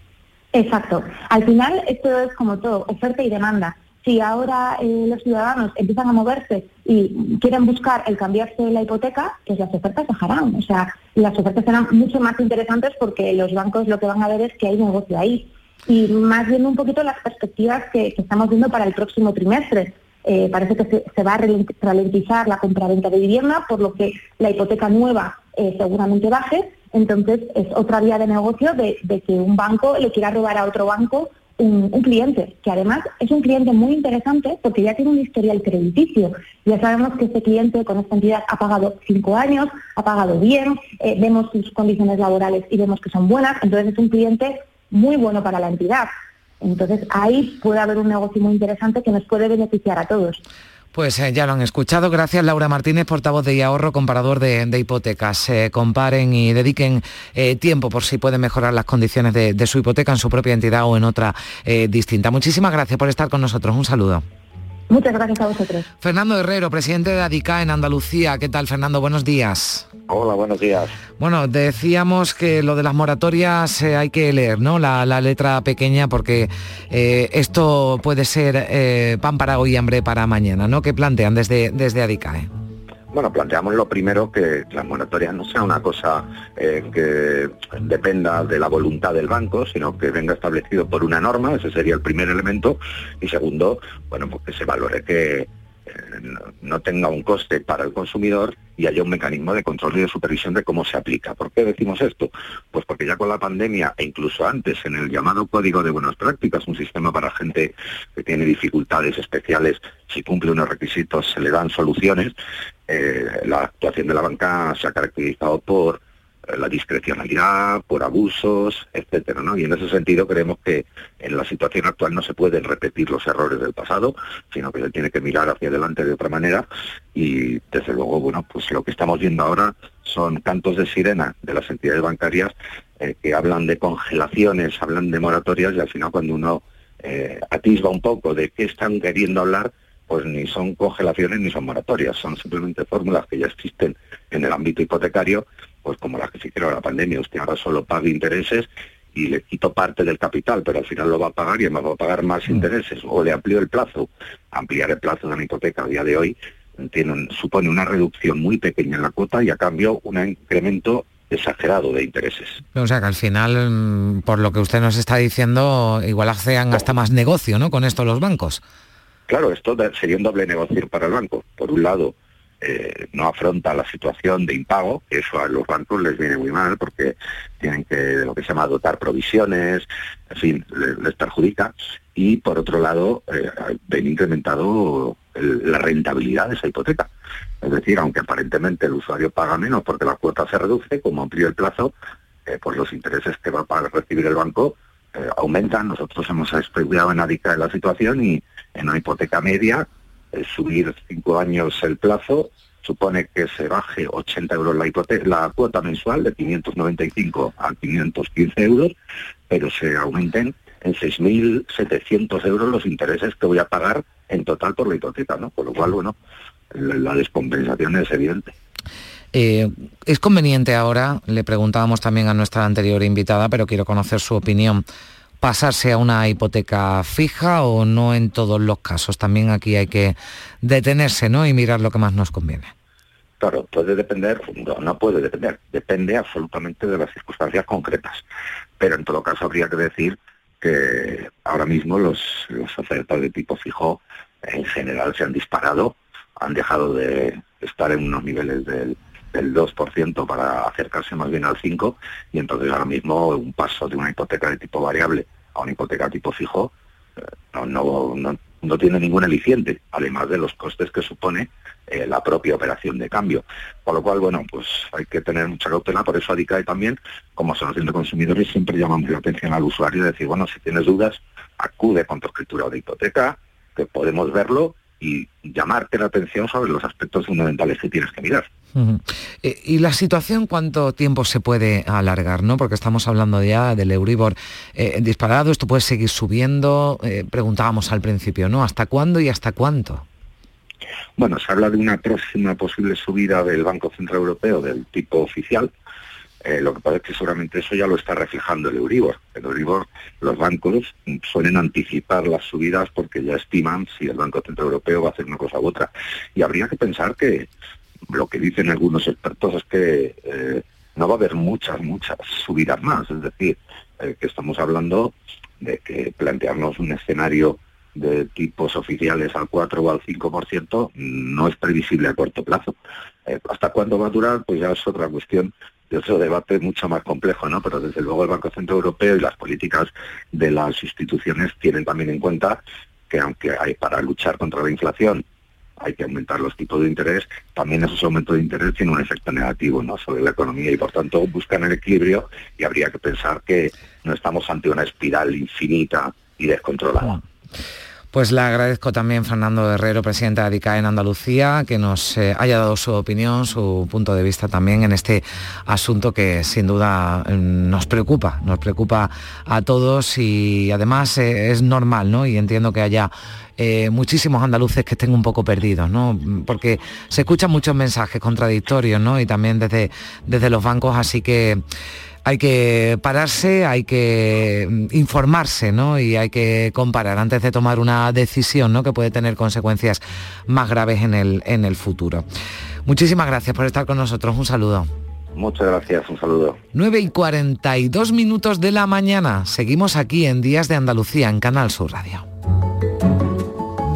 Exacto. Al final esto es como todo, oferta y demanda si ahora eh, los ciudadanos empiezan a moverse y quieren buscar el cambiarse la hipoteca, pues las ofertas bajarán. O sea, las ofertas serán mucho más interesantes porque los bancos lo que van a ver es que hay negocio ahí. Y más bien un poquito las perspectivas que, estamos viendo para el próximo trimestre. Eh, parece que se, va a ralentizar la compra-venta de vivienda, por lo que la hipoteca nueva eh, seguramente baje. Entonces es otra vía de negocio de, de que un banco le quiera robar a otro banco un, cliente, que además es un cliente muy interesante porque ya tiene un historial crediticio. Ya sabemos que este cliente con esta entidad ha pagado cinco años, ha pagado bien, eh, vemos sus condiciones laborales y vemos que son buenas, entonces es un cliente muy bueno para la entidad. Entonces ahí puede haber un negocio muy interesante que nos puede beneficiar a todos. Pues eh, ya lo han escuchado. Gracias Laura Martínez, portavoz de ahorro, comparador de, hipotecas. comparen y dediquen eh, tiempo por si pueden mejorar las condiciones de, su hipoteca en su propia entidad o en otra eh, distinta. Muchísimas gracias por estar con nosotros. Un saludo. Muchas gracias a vosotros. Fernando Herrero, presidente de ADICA en Andalucía. ¿Qué tal, Fernando? Buenos días. Hola, buenos días. Bueno, decíamos que lo de las moratorias eh, hay que leer, ¿no? La, letra pequeña porque eh, esto puede ser eh, pan para hoy y hambre para mañana, ¿no? ¿Qué plantean desde, desde ADICAE? Bueno, planteamos lo primero que las moratorias no sea una cosa eh, que dependa de la voluntad del banco, sino que venga establecido por una norma, ese sería el primer elemento, y segundo, bueno, pues que se valore que no tenga un coste para el consumidor y haya un mecanismo de control y de supervisión de cómo se aplica. ¿Por qué decimos esto? Pues porque ya con la pandemia e incluso antes en el llamado Código de Buenas Prácticas, un sistema para gente que tiene dificultades especiales, si cumple unos requisitos se le dan soluciones, eh, la actuación de la banca se ha caracterizado por la discrecionalidad, por abusos, etcétera, ¿no? Y en ese sentido creemos que en la situación actual no se pueden repetir los errores del pasado, sino que se tiene que mirar hacia adelante de otra manera y desde luego, bueno, pues lo que estamos viendo ahora son cantos de sirena de las entidades bancarias eh, que hablan de congelaciones, hablan de moratorias y al final cuando uno eh, atisba un poco de qué están queriendo hablar, pues ni son congelaciones ni son moratorias, son simplemente fórmulas que ya existen en el ámbito hipotecario pues como las que se hicieron la pandemia, usted ahora solo paga intereses y le quito parte del capital, pero al final lo va a pagar y además va a pagar más mm. intereses, o le amplío el plazo. Ampliar el plazo de una hipoteca a día de hoy tiene, supone una reducción muy pequeña en la cuota y a cambio un incremento exagerado de intereses. O sea que al final, mm, por lo que usted nos está diciendo, igual hacen hasta más negocio, ¿no? Con esto los bancos. Claro, esto sería un doble negocio para el banco. Por un lado, eh, no afronta la situación de impago, eso a los bancos les viene muy mal porque tienen que, de lo que se llama, dotar provisiones, en fin, les, perjudica. Y por otro lado, eh, ven incrementado la rentabilidad de esa hipoteca. Es decir, aunque aparentemente el usuario paga menos porque la cuota se reduce, como amplía el plazo, eh, pues los intereses que va a recibir el banco eh, aumentan. Nosotros hemos estudiado en ADICA la situación y en una hipoteca media subir cinco años el plazo supone que se baje 80 euros la, la cuota mensual de 595 a 515 euros, pero se aumenten en 6.700 euros los intereses que voy a pagar en total por la hipoteca, ¿no? Por lo cual, bueno, la descompensación es evidente. Eh, es conveniente ahora, le preguntábamos también a nuestra anterior invitada, pero quiero conocer su opinión, pasarse a una hipoteca fija o no en todos los casos. También aquí hay que detenerse ¿no? y mirar lo que más nos conviene. Claro, puede depender, no, puede depender, depende absolutamente de las circunstancias concretas. Pero en todo caso habría que decir que ahora mismo los, los ofertas de tipo fijo en general se han disparado, han dejado de estar en unos niveles del, del 2% para acercarse más bien al 5% y entonces ahora mismo un paso de una hipoteca de tipo variable a una hipoteca tipo fijo eh, no, no, no, no tiene ningún aliciente, además de los costes que supone eh, la propia operación de cambio. Por lo cual, bueno, pues hay que tener mucha cautela, por eso ADICAE también, como asociación de consumidores, siempre llamamos la atención al usuario de decir, bueno, si tienes dudas, acude con tu escritura o de hipoteca, que podemos verlo y llamarte la atención sobre los aspectos fundamentales que tienes que mirar. Eh, ¿Y la situación cuánto tiempo se puede alargar? ¿no? Porque estamos hablando ya del Euribor eh, disparado, esto puede seguir subiendo, preguntábamos al principio, ¿no? ¿Hasta cuándo y hasta cuánto? Bueno, se habla de una próxima posible subida del Banco Central Europeo del tipo oficial. Eh, lo que pasa es que seguramente eso ya lo está reflejando el Euribor. El Euribor, los bancos suelen anticipar las subidas porque ya estiman si el Banco Central Europeo va a hacer una cosa u otra. Y habría que pensar que lo que dicen algunos expertos es que eh, no va a haber muchas, muchas subidas más. Es decir, eh, que estamos hablando de que plantearnos un escenario de tipos oficiales al 4 o al 5% no es previsible a corto plazo. Eh, ¿Hasta cuándo va a durar? Pues ya es otra cuestión de otro debate mucho más complejo, ¿no? Pero desde luego el Banco Central Europeo y las políticas de las instituciones tienen también en cuenta que aunque hay para luchar contra la inflación hay que aumentar los tipos de interés, también esos aumentos de interés tienen un efecto negativo ¿no? sobre la economía y por tanto buscan el equilibrio y habría que pensar que no estamos ante una espiral infinita y descontrolada. Pues le agradezco también Fernando Herrero, presidente de ADICA en Andalucía, que nos eh, haya dado su opinión, su punto de vista también en este asunto que sin duda mm, nos preocupa, nos preocupa a todos y además eh, es normal, ¿no? Y entiendo que haya eh, muchísimos andaluces que estén un poco perdidos, ¿no? Porque se escuchan muchos mensajes contradictorios, ¿no? Y también desde, desde los bancos, así que hay que pararse, hay que mm, informarse ¿no? y hay que comparar antes de tomar una decisión ¿no? que puede tener consecuencias más graves en el, en el futuro. Muchísimas gracias por estar con nosotros. Un saludo. Muchas gracias, un saludo. 9 y 42 minutos de la mañana. Seguimos aquí en Días de Andalucía, en Canal Sur Radio.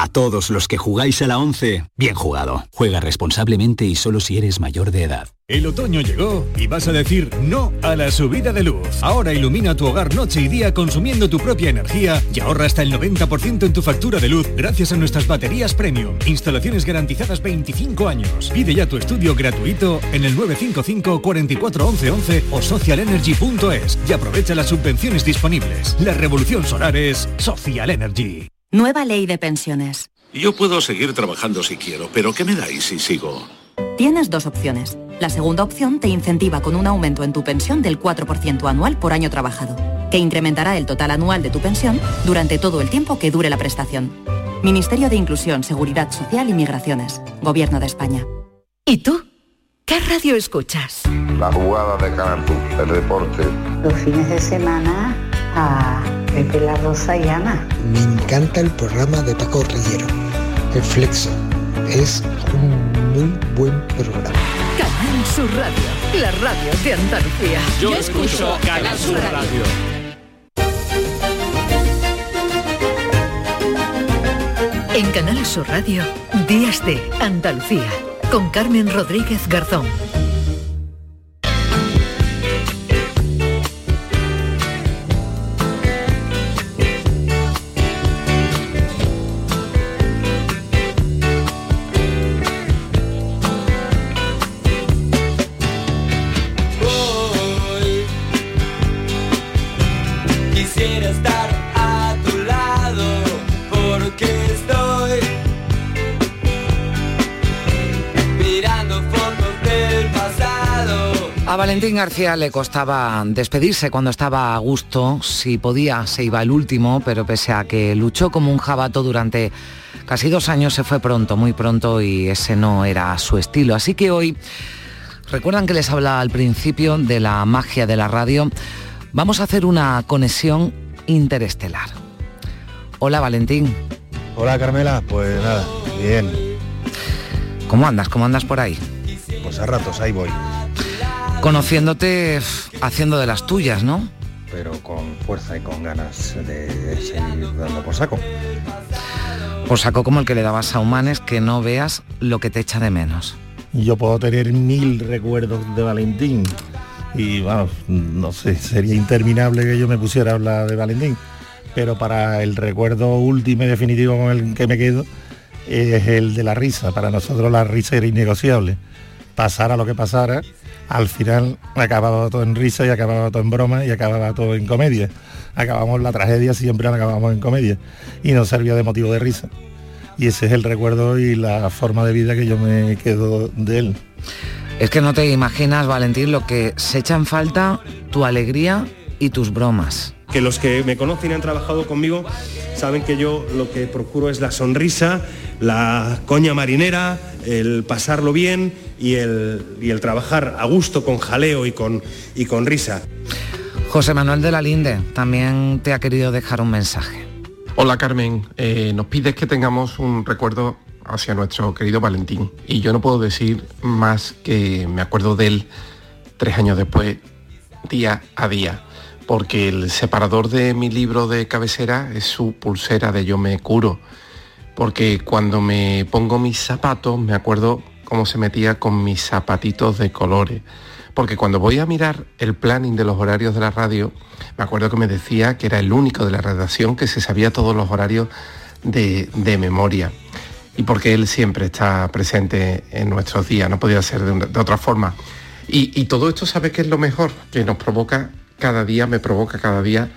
A todos los que jugáis a la 11, bien jugado. Juega responsablemente y solo si eres mayor de edad. El otoño llegó y vas a decir no a la subida de luz. Ahora ilumina tu hogar noche y día consumiendo tu propia energía y ahorra hasta el 90% en tu factura de luz gracias a nuestras baterías premium. Instalaciones garantizadas 25 años. Pide ya tu estudio gratuito en el 955 44 11 11 o socialenergy.es y aprovecha las subvenciones disponibles. La revolución solar es Social Energy. Nueva ley de pensiones. Yo puedo seguir trabajando si quiero, pero ¿qué me dais si sigo? Tienes dos opciones. La segunda opción te incentiva con un aumento en tu pensión del 4% anual por año trabajado, que incrementará el total anual de tu pensión durante todo el tiempo que dure la prestación. Ministerio de Inclusión, Seguridad Social y Migraciones. Gobierno de España. ¿Y tú? ¿Qué radio escuchas? La jugada de Canal el deporte. Los fines de semana a Pepe La Rosa y Ana. Me encanta el programa de Paco Rillero, El Flexo. Es un muy buen programa. Canal Sur Radio, la radio de Andalucía. Yo, escucho Canal Sur Radio. En Canal Sur Radio, Días de Andalucía. con Carmen Rodríguez Garzón. Valentín García le costaba despedirse cuando estaba a gusto, si podía se iba el último, pero pese a que luchó como un jabato durante casi dos años se fue pronto, muy pronto y ese no era su estilo. Así que hoy, recuerdan que les hablaba al principio de la magia de la radio, vamos a hacer una conexión interestelar. Hola Valentín, Hola Carmela, pues nada, bien, ¿cómo andas? ¿Cómo andas por ahí? pues a ratos ahí voy, Conociéndote haciendo de las tuyas, ¿no? pero con fuerza y con ganas de seguir dando por saco. Pues saco como el que le dabas a Humanes que no veas lo que te echa de menos. Yo puedo tener mil recuerdos de Valentín y vamos, no sé, sería interminable que yo me pusiera a hablar de Valentín, pero para el recuerdo último y definitivo con el que me quedo es el de la risa. Para nosotros la risa era innegociable. Pasara lo que pasara, al final acababa todo en risa y acababa todo en broma y acababa todo en comedia. Acabamos la tragedia, siempre la acabamos en comedia y nos servía de motivo de risa. Y ese es el recuerdo y la forma de vida que yo me quedo de él. Es que no te imaginas, Valentín, lo que se echa en falta tu alegría y tus bromas. que los que me conocen y han trabajado conmigo saben que yo lo que procuro es la sonrisa, la coña marinera, el pasarlo bien y el, y el trabajar a gusto con jaleo y con, y con risa. José Manuel de la Linde también te ha querido dejar un mensaje. Hola Carmen, Eh, nos pides que tengamos un recuerdo hacia nuestro querido Valentín y yo no puedo decir más que me acuerdo de él tres años después, día a día, porque el separador de mi libro de cabecera es su pulsera de Yo me curo, porque cuando me pongo mis zapatos me acuerdo cómo se metía con mis zapatitos de colores. Porque cuando voy a mirar el planning de los horarios de la radio, me acuerdo que me decía que era el único de la redacción que se sabía todos los horarios de, de memoria. Y porque él siempre está presente en nuestros días, no podía ser de, otra forma. Y, y todo esto, ¿sabe qué es lo mejor? Que nos provoca cada día, me provoca cada día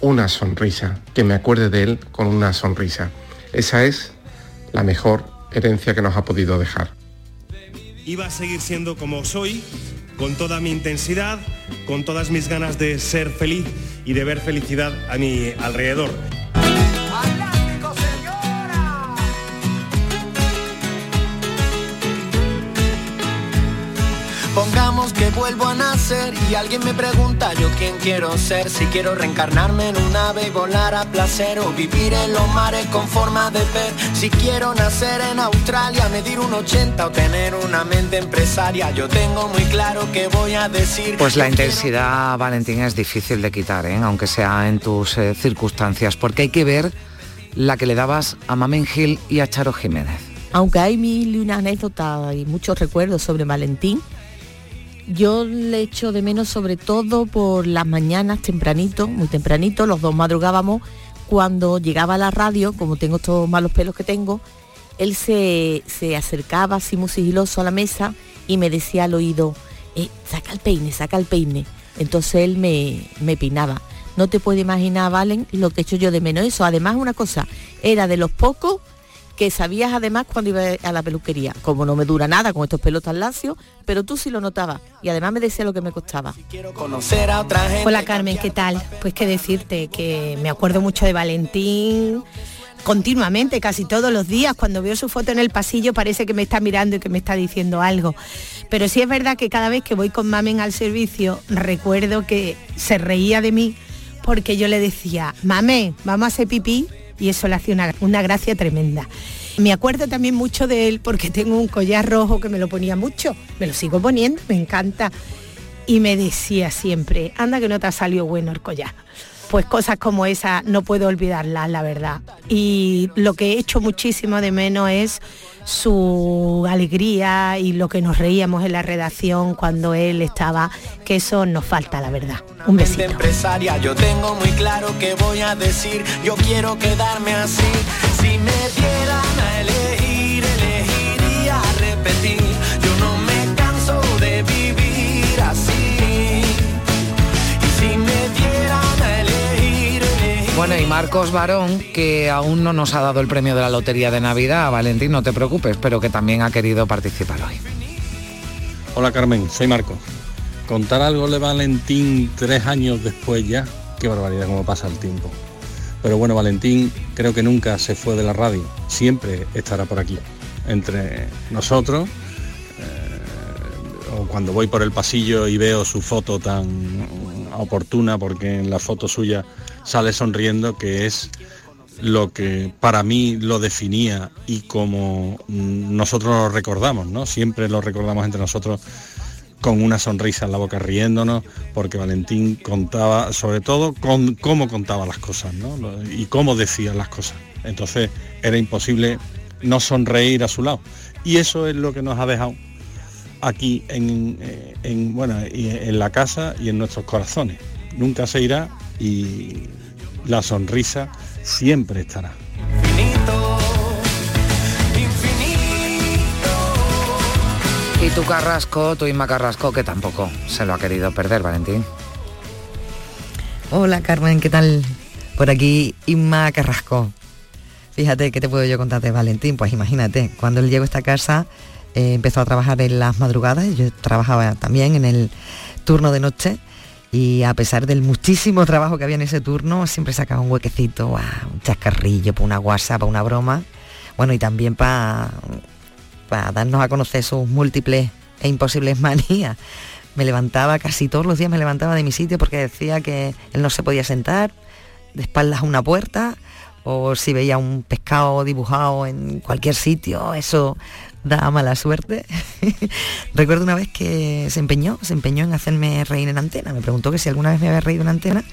una sonrisa, que me acuerde de él con una sonrisa. Esa es la mejor herencia que nos ha podido dejar. Iba a seguir siendo como soy, con toda mi intensidad, con todas mis ganas de ser feliz y de ver felicidad a mi alrededor. Que vuelvo a nacer y alguien me pregunta yo quién quiero ser, si quiero reencarnarme en un ave y volar a placer o vivir en los mares con forma de pez, si quiero nacer en Australia, medir un 80 o tener una mente empresaria, yo tengo muy claro que voy a decir. Pues la intensidad, Valentín, es difícil de quitar, ¿eh? aunque sea en tus eh, circunstancias, porque hay que ver la que le dabas a Mamen Gil y a Charo Jiménez. Aunque hay mil y una anécdotas y muchos recuerdos sobre Valentín, yo le echo de menos sobre todo por las mañanas tempranito, muy tempranito, los dos madrugábamos, cuando llegaba a la radio, como tengo estos malos pelos que tengo, él se, se acercaba así muy sigiloso a la mesa y me decía al oído, "Eh, saca el peine, saca el peine. Entonces él me, me peinaba. No te puedes imaginar, Valen, lo que echo yo de menos eso. Además, una cosa, era de los pocos que sabías además cuando iba a la peluquería. Como no me dura nada con estos pelos tan lacios, pero tú sí lo notabas. Y además me decía lo que me costaba. conocer a otra gente. Hola Carmen, ¿qué tal? Pues qué decirte, que me acuerdo mucho de Valentín continuamente, casi todos los días, cuando veo su foto en el pasillo parece que me está mirando y que me está diciendo algo. Pero sí es verdad que cada vez que voy con Mamen al servicio, recuerdo que se reía de mí porque yo le decía, Mamen, vamos a hacer pipí, y eso le una, una gracia tremenda. Me acuerdo también mucho de él porque tengo un collar rojo que me lo ponía mucho, me lo sigo poniendo, me encanta. Y me decía siempre, anda que no te ha salido bueno el collar. Pues cosas como esa no puedo olvidarlas, la verdad. Y lo que he hecho muchísimo de menos es su alegría y lo que nos reíamos en la redacción cuando él estaba, que eso nos falta, la verdad. Un besito. empresaria, yo tengo muy claro que voy a decir, yo quiero quedarme así. Si me dieran a elegir, elegiría repetir. Bueno, y Marcos Barón, que aún no nos ha dado el premio de la Lotería de Navidad, Valentín, no te preocupes, pero que también ha querido participar hoy. Hola Carmen, soy Marco. Contar algo de Valentín tres años después ya, qué barbaridad cómo pasa el tiempo. Pero bueno, Valentín creo que nunca se fue de la radio, siempre estará por aquí, entre nosotros, eh, cuando voy por el pasillo y veo su foto tan oportuna, porque en la foto suya sale sonriendo, que es lo que para mí lo definía y como nosotros lo recordamos, ¿no? Siempre lo recordamos entre nosotros con una sonrisa en la boca riéndonos, porque Valentín contaba, sobre todo, con cómo contaba las cosas, ¿no? Y cómo decía las cosas. Entonces era imposible no sonreír a su lado. Y eso es lo que nos ha dejado aquí en, en, bueno, en la casa y en nuestros corazones. Nunca se irá y la sonrisa siempre estará. Y tu Carrasco, tu Inma Carrasco, que tampoco se lo ha querido perder, Valentín. Hola Carmen, ¿qué tal? Por aquí Inma Carrasco. Fíjate, ¿qué te puedo yo contar de Valentín? Pues imagínate, cuando él llegó a esta casa eh, empezó a trabajar en las madrugadas, yo trabajaba también en el turno de noche y a pesar del muchísimo trabajo que había en ese turno, siempre sacaba un huequecito, ah, un chascarrillo, para una guasa, para una broma, bueno, y también para para darnos a conocer sus múltiples e imposibles manías. Me levantaba casi todos los días, me levantaba de mi sitio porque decía que él no se podía sentar de espaldas a una puerta o si veía un pescado dibujado en cualquier sitio, eso da mala suerte. Recuerdo una vez que se empeñó, se empeñó en hacerme reír en antena. Me preguntó que si alguna vez me había reído en antena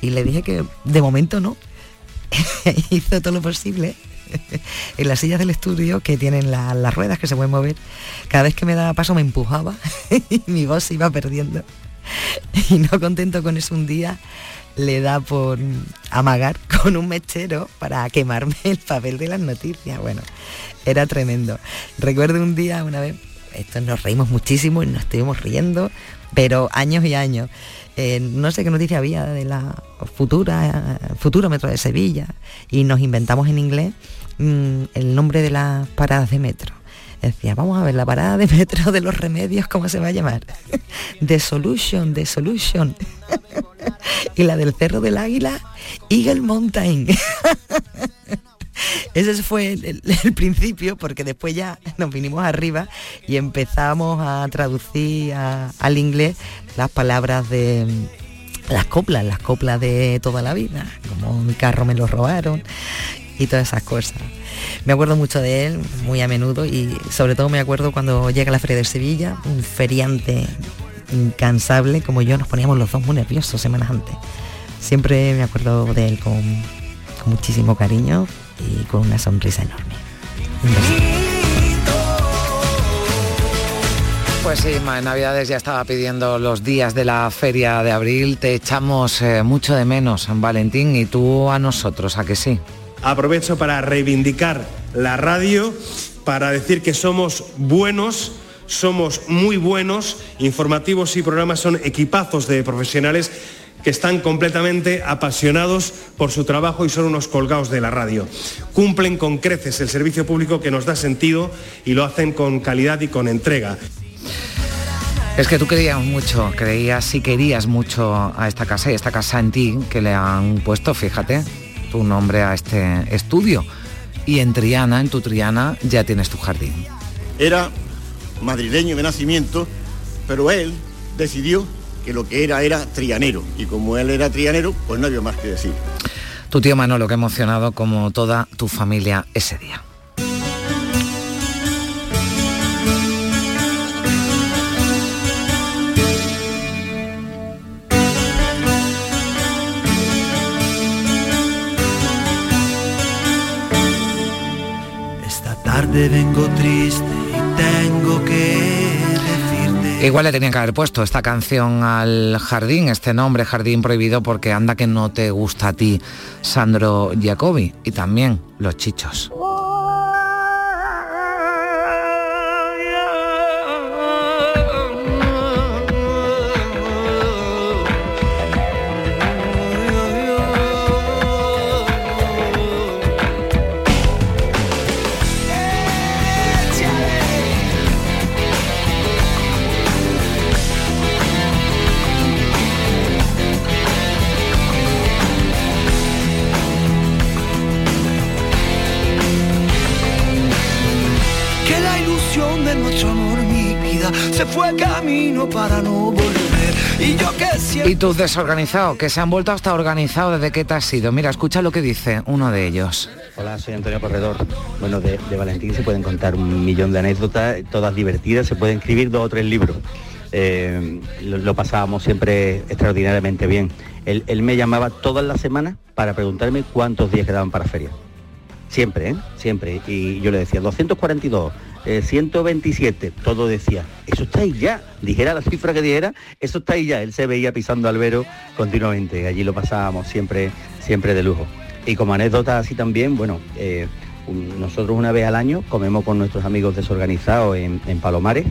y le dije que de momento no. Hizo todo lo posible en las sillas del estudio que tienen la- las ruedas que se pueden mover, cada vez que me daba paso me empujaba y mi voz se iba perdiendo. Y no contento con eso un día, le da por amagar con un mechero para quemarme el papel de las noticias. Bueno, era tremendo. Recuerdo un día, una vez, esto nos reímos muchísimo y nos estuvimos riendo, pero años y años. Eh, no sé qué noticia había de la futura, futuro metro de Sevilla y nos inventamos en inglés mm, el nombre de las paradas de metro. Decía, vamos a ver, la parada de metro de los remedios, ¿cómo se va a llamar? The Solution, The Solution. y la del Cerro del Águila, Eagle Mountain. Ese fue el, el- el principio, porque después ya nos vinimos arriba y empezamos a traducir a- al inglés las palabras de las coplas, las coplas de toda la vida, como mi carro me lo robaron y todas esas cosas. Me acuerdo mucho de él, muy a menudo, y sobre todo me acuerdo cuando llega la Feria de Sevilla, un feriante incansable como yo, nos poníamos los dos muy nerviosos semanas antes. Siempre me acuerdo de él con, muchísimo cariño y con una sonrisa enorme. Pues sí, en Navidades ya estaba pidiendo los días de la feria de abril. Te echamos eh, mucho de menos, Valentín, y tú a nosotros, ¿a que sí? Aprovecho para reivindicar la radio, para decir que somos buenos, somos muy buenos, informativos y programas son equipazos de profesionales que están completamente apasionados por su trabajo y son unos colgados de la radio. Cumplen con creces el servicio público que nos da sentido y lo hacen con calidad y con entrega. Es que tú creías mucho, creías y querías mucho a esta casa y esta casa en ti que le han puesto, fíjate, tu nombre a este estudio. Y en Triana, en tu Triana, ya tienes tu jardín. Era madrileño de nacimiento, pero él decidió que lo que era era trianero. Y como él era trianero, pues no había más que decir. Tu tío Manolo, que emocionado como toda tu familia ese día. Vengo triste y tengo que decirte. Igual le tenían que haber puesto esta canción al jardín, este nombre, Jardín Prohibido, porque anda que no te gusta a ti, Sandro Giacobi, y también los chichos. Para no volver. Y yo que siempre... Y tus desorganizados, que se han vuelto hasta organizados desde que te has ido. Mira, escucha lo que dice uno de ellos. Hola, soy Antonio Corredor. Bueno, de, de Valentín se pueden contar un millón de anécdotas, todas divertidas, se pueden escribir dos o tres libros. Eh, lo, lo pasábamos siempre extraordinariamente bien. Él, él me llamaba todas las semanas para preguntarme cuántos días quedaban para feria. Siempre, ¿eh? Siempre. Y yo le decía, 242, eh, 127, todo decía, eso está ahí ya. Dijera la cifra que dijera, eso está ahí ya. Él se veía pisando albero continuamente. Allí lo pasábamos siempre, siempre de lujo. Y como anécdota así también, bueno, eh, nosotros una vez al año comemos con nuestros amigos desorganizados en, en Palomares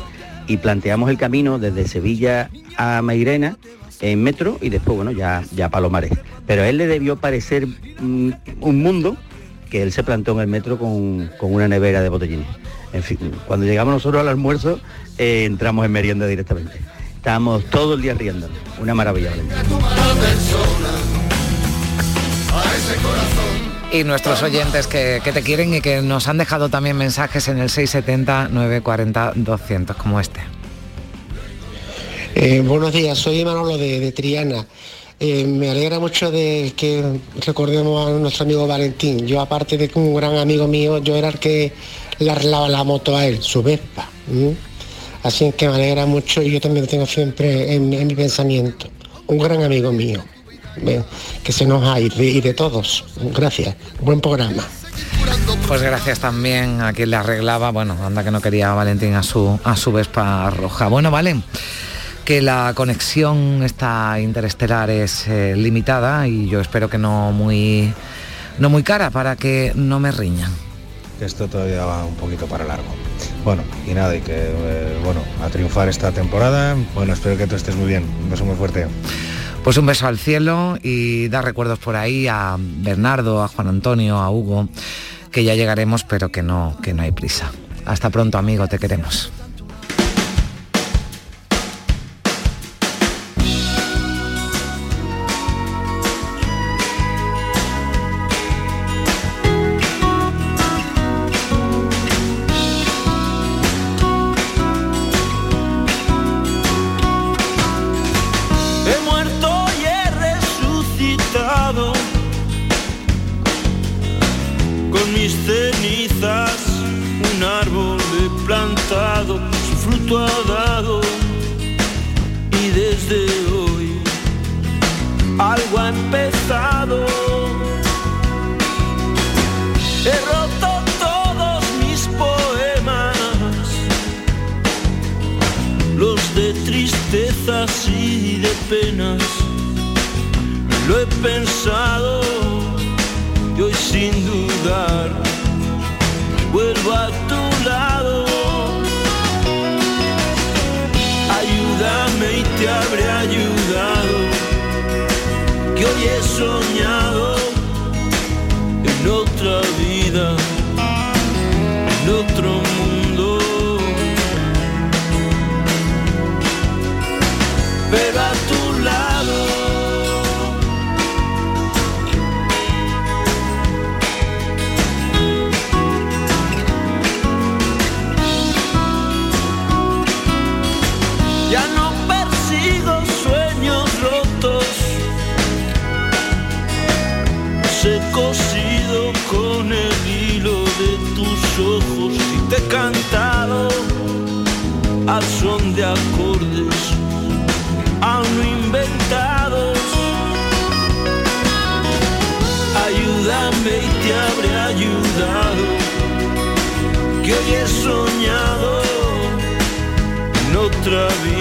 y planteamos el camino desde Sevilla a Mairena en metro y después, bueno, ya, ya Palomares. Pero a él le debió parecer mm, un mundo que él se plantó en el metro con, con una nevera de botellines. En fin, cuando llegamos nosotros al almuerzo, eh, entramos en merienda directamente. Estábamos todo el día riendo. Una maravilla, Valentín. Y nuestros oyentes que, que te quieren y que nos han dejado también mensajes en el 670-940-200, como este. Eh, buenos días, soy Manolo de, de Triana. Eh, me alegra mucho de que recordemos a nuestro amigo Valentín. Yo aparte de que un gran amigo mío, yo era el que le arreglaba la moto a él, su Vespa. Así que me alegra mucho y yo también tengo siempre en, mi pensamiento. Un gran amigo mío, que se nos ha y de, y de todos. Gracias, buen programa. Pues gracias también a quien le arreglaba, bueno, anda que no quería Valentín a su, a su Vespa roja. Bueno, vale, que la conexión esta interestelar es eh, limitada y yo espero que no muy, no muy cara para que no me riñan. Esto todavía va un poquito para largo. Bueno, y nada, y que, eh, bueno, a triunfar esta temporada. Bueno, espero que tú estés muy bien. Un beso muy fuerte. Pues un beso al cielo y da recuerdos por ahí a Bernardo, a Juan Antonio, a Hugo, que ya llegaremos, pero que no, que no hay prisa. Hasta pronto, amigo, te queremos. Pensado y hoy sin dudar vuelvo a tu lado. Ayúdame y te habré ayudado, que hoy he soñado en otra vida, cantado al son de acordes aún inventados. Ayúdame y te habré ayudado, que hoy he soñado en otra vida.